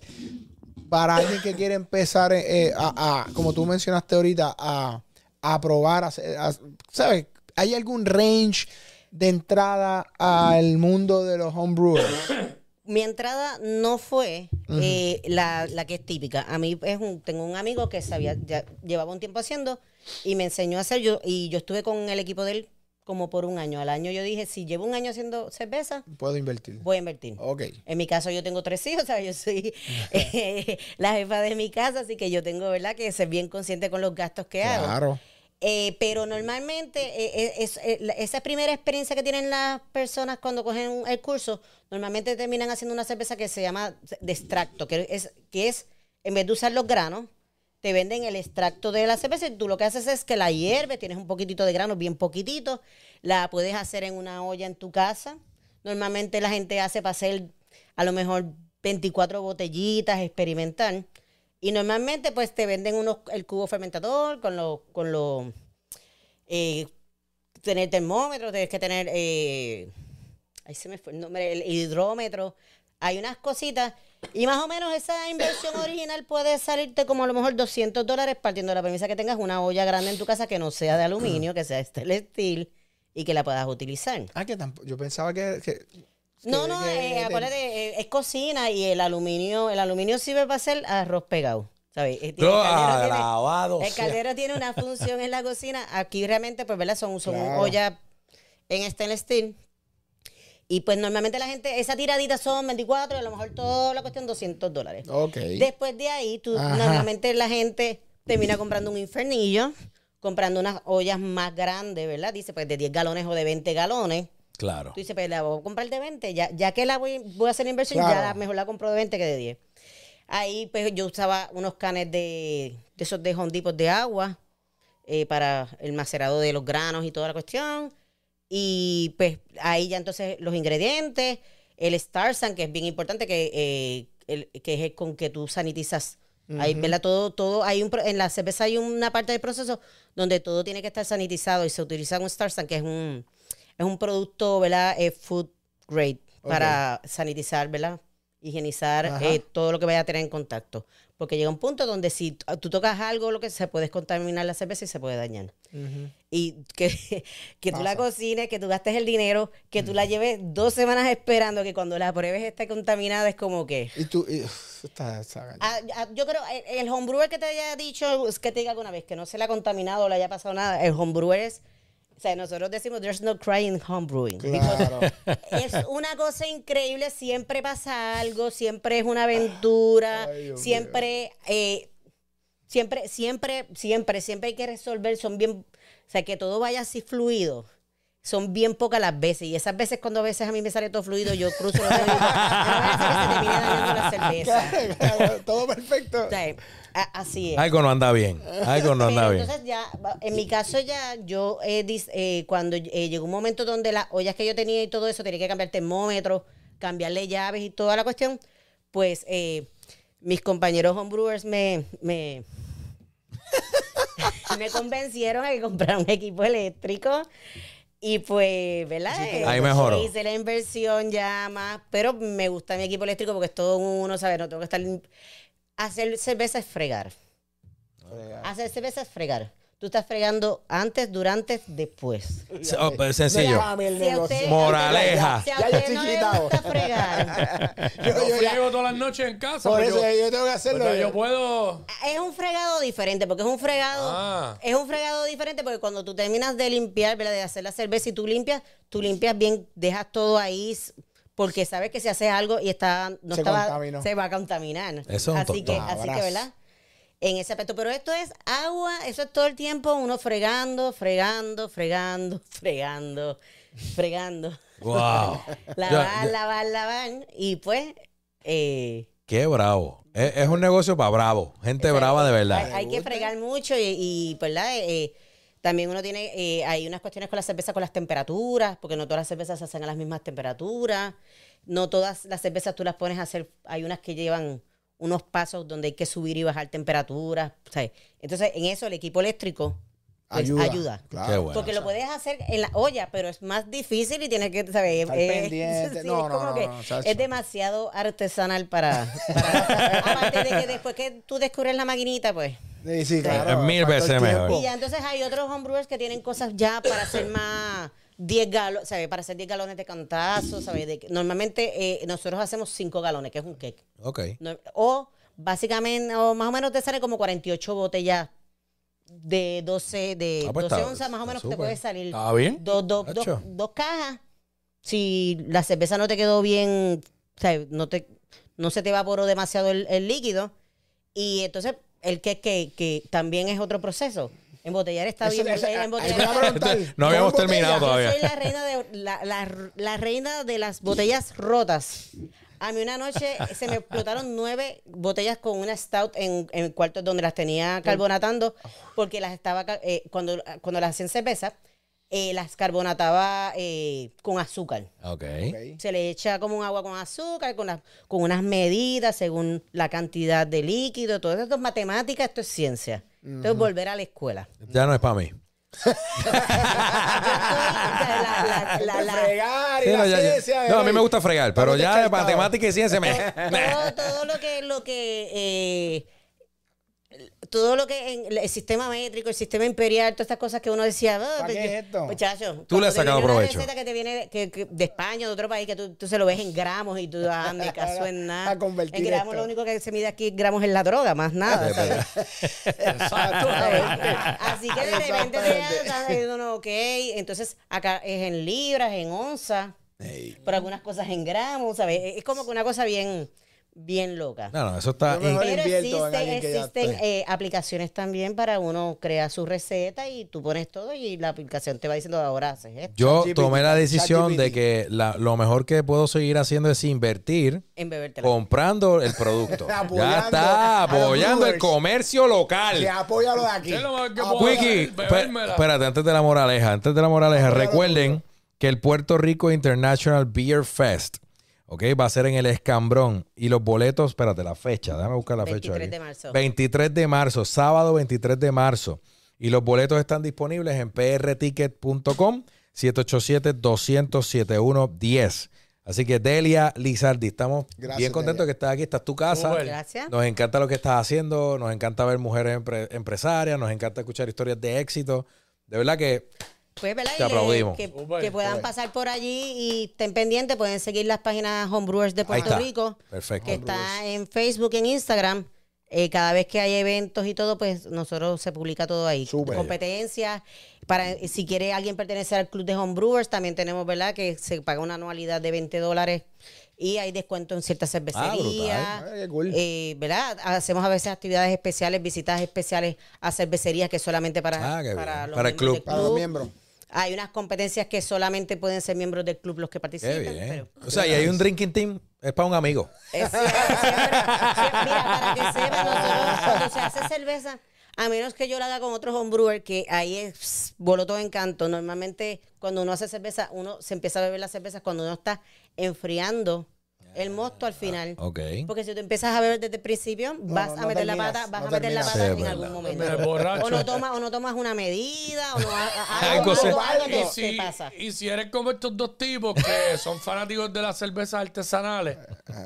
para alguien que quiere empezar, eh, a, a, como tú mencionaste ahorita, a, a probar, a ¿sabes? ¿Hay algún range de entrada al mundo de los homebrewers? Mi entrada no fue eh, la, la que es típica. A mí es un, tengo un amigo que sabía, ya llevaba un tiempo haciendo y me enseñó a hacer yo y yo estuve con el equipo de él como por un año. Al año yo dije, si llevo un año haciendo cerveza, Puedo invertir. voy a invertir. Ok. En mi caso yo tengo tres hijos, ¿sabes? Yo soy eh, la jefa de mi casa, así que yo tengo, ¿verdad? Que ser bien consciente con los gastos que hago. Claro. Eh, pero normalmente eh, eh, es, eh, esa primera experiencia que tienen las personas cuando cogen el curso, normalmente terminan haciendo una cerveza que se llama de extracto, que es, que es en vez de usar los granos, te venden el extracto de la cerveza y tú lo que haces es que la hierves, tienes un poquitito de granos, bien poquitito, la puedes hacer en una olla en tu casa. Normalmente la gente hace para hacer a lo mejor 24 botellitas, experimentar. Y normalmente pues te venden unos, el cubo fermentador con los, con los, eh, tener termómetro, tienes que tener, eh, ahí se me fue el nombre, el hidrómetro. Hay unas cositas y más o menos esa inversión original puede salirte como a lo mejor 200 dólares partiendo de la premisa que tengas una olla grande en tu casa que no sea de aluminio, que sea stainless steel y que la puedas utilizar. Ah, que tampoco, yo pensaba que... que- No, que- no, que- eh, acuérdate, eh, es cocina y el aluminio, el aluminio sirve para hacer arroz pegado. ¿sabes? Eh, tiene- el Ah, caldero tiene- el sea. caldero tiene una función en la cocina. Aquí realmente, pues, ¿verdad? Son, son Claro. ollas en stainless steel. Y pues normalmente la gente, esa tiradita son 24 y a lo mejor toda la cuestión 200 dólares. Ok. Después de ahí, tú, Ajá. normalmente la gente termina comprando un infernillo, comprando unas ollas más grandes, ¿verdad? Dice, pues de 10 galones o de 20 galones. Claro. Tú dices, pues la voy a comprar de 20, ya, ya que la voy, voy a hacer inversión, Claro. ya la- mejor la compro de 20 que de 10. Ahí pues yo usaba unos canes de, de esos de Home Depot de agua eh, para el macerado de los granos y toda la cuestión. Y pues ahí ya entonces los ingredientes, el Starsan, que es bien importante, que, eh, el- que es el con que tú sanitizas. Ahí, ¿verdad? Todo, todo, hay un, en la cerveza hay una parte del proceso donde todo tiene que estar sanitizado y se utiliza un Starsan, que es un, es un producto, ¿verdad? Eh, food grade para sanitizar, ¿verdad? Higienizar eh, todo lo que vaya a tener en contacto. Porque llega un punto donde si tú tocas algo, lo que se puedes contaminar la cerveza y se puede dañar. Y que, que tú la cocines, que tú gastes el dinero, que tú la lleves dos semanas esperando que cuando la pruebes esté contaminada, es como que... Y tú, y, uf, está, está- Ah, ah, yo creo, el, el homebrewer que te haya dicho, es que te diga alguna vez que no se le ha contaminado o le haya pasado nada, el homebrewer es, o sea, nosotros decimos, there's no crying homebrewing. Claro. Es una cosa increíble, siempre pasa algo, siempre es una aventura, Ay, Dios siempre, eh, siempre, siempre, siempre, siempre hay que resolver, son bien, o sea, que todo vaya así fluido. Son bien pocas las veces. Y esas veces cuando a veces a mí me sale todo fluido, yo cruzo los dedos y digo, "No vaya a ser que se termine dañando la cerveza. Claro, todo perfecto. O sea, así es. Algo no anda bien. Algo no anda Pero bien. entonces ya, en mi caso ya, yo eh, eh, cuando eh, llegó un momento donde las ollas que yo tenía y todo eso, tenía que cambiar termómetro, cambiarle llaves y toda la cuestión, pues eh, mis compañeros homebrewers me, me, me convencieron a que comprara un equipo eléctrico. Y pues, ¿verdad? Eh, Ahí mejoró. Hice la inversión ya más, pero me gusta mi equipo eléctrico porque es todo uno, ¿sabes? No tengo que estar... Hacer cerveza es fregar. Hacer cerveza es fregar. Tú estás fregando antes, durante, después. Oh, pues, sencillo. Si usted- Moraleja. Si Ya yo estoy no le quitado. gusta fregar, Yo- Yo yo friego todas las noches en casa. por pues eso yo, yo tengo que hacerlo. pues yo puedo. es un fregado diferente, porque es un fregado, Ah. es un fregado diferente porque cuando tú terminas de limpiar, ¿verdad? de hacer la cerveza y tú limpias, tú limpias bien, dejas todo ahí porque sabes que si haces algo y está no Se estaba se va a contaminar. Eso es un así que, así que. ¿verdad? En ese aspecto, pero esto es agua, eso es todo el tiempo uno fregando, fregando, fregando, fregando, fregando. Wow. lavar, lavar, lavar y pues eh, Qué bravo. Es, es un negocio para bravo. Gente brava de Hay, verdad. hay que fregar mucho y, y, ¿verdad? Eh, también uno tiene, eh, hay unas cuestiones con la cerveza, con las temperaturas, porque no todas las cervezas se hacen a las mismas temperaturas. No todas las cervezas tú las pones a hacer, hay unas que llevan unos pasos donde hay que subir y bajar temperaturas. ¿sabes? Entonces, en eso el equipo eléctrico pues, Ayuda. ayuda. Claro. Qué bueno. Porque lo puedes hacer en la olla, pero es más difícil y tienes que saber. Estar pendiente. No, es no, como no, que es demasiado artesanal para, para- Aparte de que después que tú descubres la maquinita, pues. Sí, sí, claro. Es mil veces mejor. Y ya entonces hay otros homebrewers que tienen cosas ya para hacer más 10 galones, ¿sabes? Para hacer 10 galones de cantazo, ¿sabes? De normalmente eh, nosotros hacemos 5 galones, que es un cake. Ok. No- o básicamente, o más o menos te sale como 48 botellas de 12, de Ah, pues 12 está- onzas, más o menos te puede salir. ¿Está bien? Dos, dos, dos, cajas. Si la cerveza no te quedó bien, o sea, no, te, no se te evaporó demasiado el, el líquido. Y entonces, el que, que, que también es otro proceso. Embotellar está bien. eso- embotellar No habíamos ¿con terminado todavía. yo soy la reina de la, la- la reina de las botellas rotas. A mí una noche se me explotaron nueve botellas con una stout en, en el cuarto donde las tenía carbonatando porque las estaba eh, cuando cuando las hacían cerveza eh, las carbonataba eh, con azúcar. Ok. Ok. Se le echa como un agua con azúcar, con, con unas medidas según la cantidad de líquido. Todo esto es matemática, esto es ciencia. Entonces, volver a la escuela. Ya no es para mí. La- la- la- la- Fregar y Sí, la no, ya- ya- ciencia, no, a mí me gusta fregar, pero ya matemática y ciencia me. todo, todo lo que lo que eh, todo lo que en el sistema métrico, el sistema imperial, todas estas cosas que uno decía, ah, ¿Para pues, qué es esto? muchacho, Tú le has sacado viene una provecho. receta que te viene que- que de España, de otro país, que tú, tú se lo ves en gramos y tú, ah, me caso en nada. A convertir en gramos esto. lo único que se mide aquí gramos es la droga, más nada. Así que de repente te estás diciendo, no, ok, entonces acá es en libras, en onzas, pero algunas cosas en gramos, ¿sabes? Es como que una cosa bien, bien loca. No, no, eso está. Pero existen, existen eh, aplicaciones también para uno crear su receta y tú pones todo y la aplicación te va diciendo ahora haces esto. Yo tomé la decisión de que la- lo mejor que puedo seguir haciendo es invertir En comprando el producto. ya está, apoyando el comercio local. Que apoya lo de aquí. ¿Qué es lo mejor que Apoya- puedo Wiki, espérate, antes de la moraleja, antes de la moraleja, recuerden que el Puerto Rico International Beer Fest, ok, va a ser en el Escambrón y los boletos, espérate, la fecha, déjame buscar la fecha. 23 aquí. de marzo. 23 de marzo, sábado 23 de marzo. Y los boletos están disponibles en prticket.com 787-200-7110. Así que Delia Lizardi, estamos Gracias, bien contentos Delia. de que estás aquí. Esta es tu casa. Gracias. Nos encanta lo que estás haciendo, nos encanta ver mujeres empre- empresarias, nos encanta escuchar historias de éxito. De verdad que Pues, ¿verdad? Te Y le- aplaudimos. Que, Súper, que puedan súper. pasar por allí y estén pendientes. Pueden seguir las páginas Homebrewers de ahí Puerto está. Rico. Perfecto. Que está en Facebook, en Instagram. Eh, cada vez que hay eventos y todo, pues nosotros se publica todo ahí. Súper. Competencias. Para, si quiere alguien pertenecer al club de Homebrewers, también tenemos, ¿verdad? Que se paga una anualidad de 20 dólares y hay descuento en ciertas cervecerías. Ah, cool. Eh, ¿verdad? Hacemos a veces actividades especiales, visitas especiales a cervecerías que solamente para, Ah, para los Para el club. Para los miembros. Hay unas competencias que solamente pueden ser miembros del club los que bien. Pero, O sea, y hay un drinking team, es para un amigo. es siempre- siempre- mira, para que sepan, nosotros cuando se hace cerveza, a menos que yo la haga con otros homebrewer, que ahí es boloto de encanto. Normalmente, cuando uno hace cerveza, uno se empieza a beber las cervezas cuando uno está enfriando el mosto al final. Ok. Porque si tú empiezas a beber desde el principio, vas no, a no meter la pata, vas no a meter la pata en verdad. algún momento. O no tomas, o no tomas una medida, o no Algo si, pasa. y si eres como estos dos tipos que son fanáticos de las cervezas artesanales,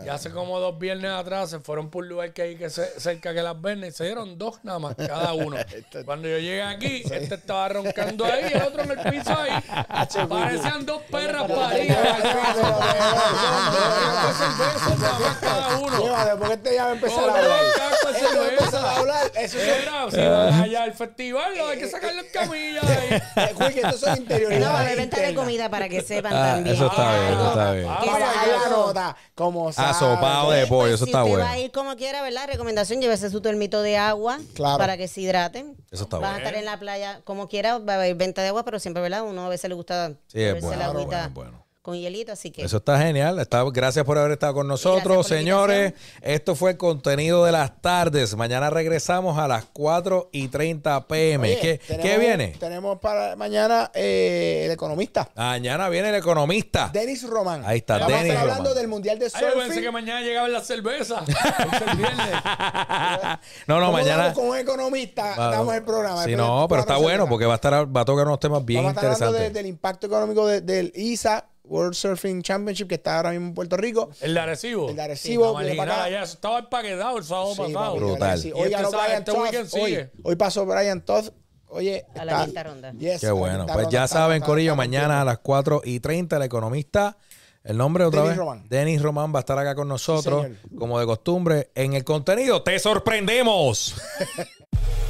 y hace como dos viernes atrás se fueron por un lugar que hay que se- cerca que las venden y se dieron dos nada más cada uno. Cuando yo llegué aquí, este estaba roncando ahí y el otro en el piso ahí. Parecían dos perras paridas más cada uno. Llévate, porque este ya va a empezar a hablar. de Este va a empezar a hablar. Eso es. Era, si van allá al festival, no, hay que sacarle en camilla ahí. Eh, Quick, estos son No, interioridades. a de internas. comida para que sepan Ah, también. eso está bien, eso está bien. Ah, que a dejar la eso. nota. Como sabe. Asopado de pollo, eso si está bueno. va a ir como quiera, ¿verdad? Recomendación, llévese su termito de agua Claro. para que se hidraten. Eso está Vas a bueno. estar en la playa como quiera, va a haber venta de agua, pero siempre, ¿verdad? Uno a veces le gusta Sí, es bueno, la bueno, bueno. Con hielito, así que... Eso está genial. Está, gracias por haber estado con nosotros, señores. Esto fue el contenido de las tardes. Mañana regresamos a las 4 y 30 pm. Oye, ¿Qué, tenemos- qué viene? Tenemos para mañana eh, el economista. Mañana viene el economista. Denis Román. Ahí está, Vamos a Denis estar hablando Román. del Mundial de Ay, yo pensé Surfing. que mañana llegaban las cervezas. Es el viernes. no, no, ¿Cómo mañana. con un economista Va- damos el programa. Sí, no, pero está bueno porque va a estar va a tocar unos temas bien Vamos a estar hablando de- interesantes. del impacto económico de- del ISA, World Surfing Championship, que está ahora mismo en Puerto Rico. El de Arecibo. El de Arecibo, acá. allá. Estaba empaquetado el sábado Sí, pasado. Brutal. sí. Hoy este ganó sabe, Brian este Hoy, pasó Brian Todd. Oye, A la quinta ronda. Yes, Qué bueno. Pues ronda ya está- saben, está- Corillo, está mañana a las 4 y 30, el economista. El nombre otra Denis vez. Román. Denis Román va a estar acá con nosotros, como de costumbre. En el contenido, te sorprendemos.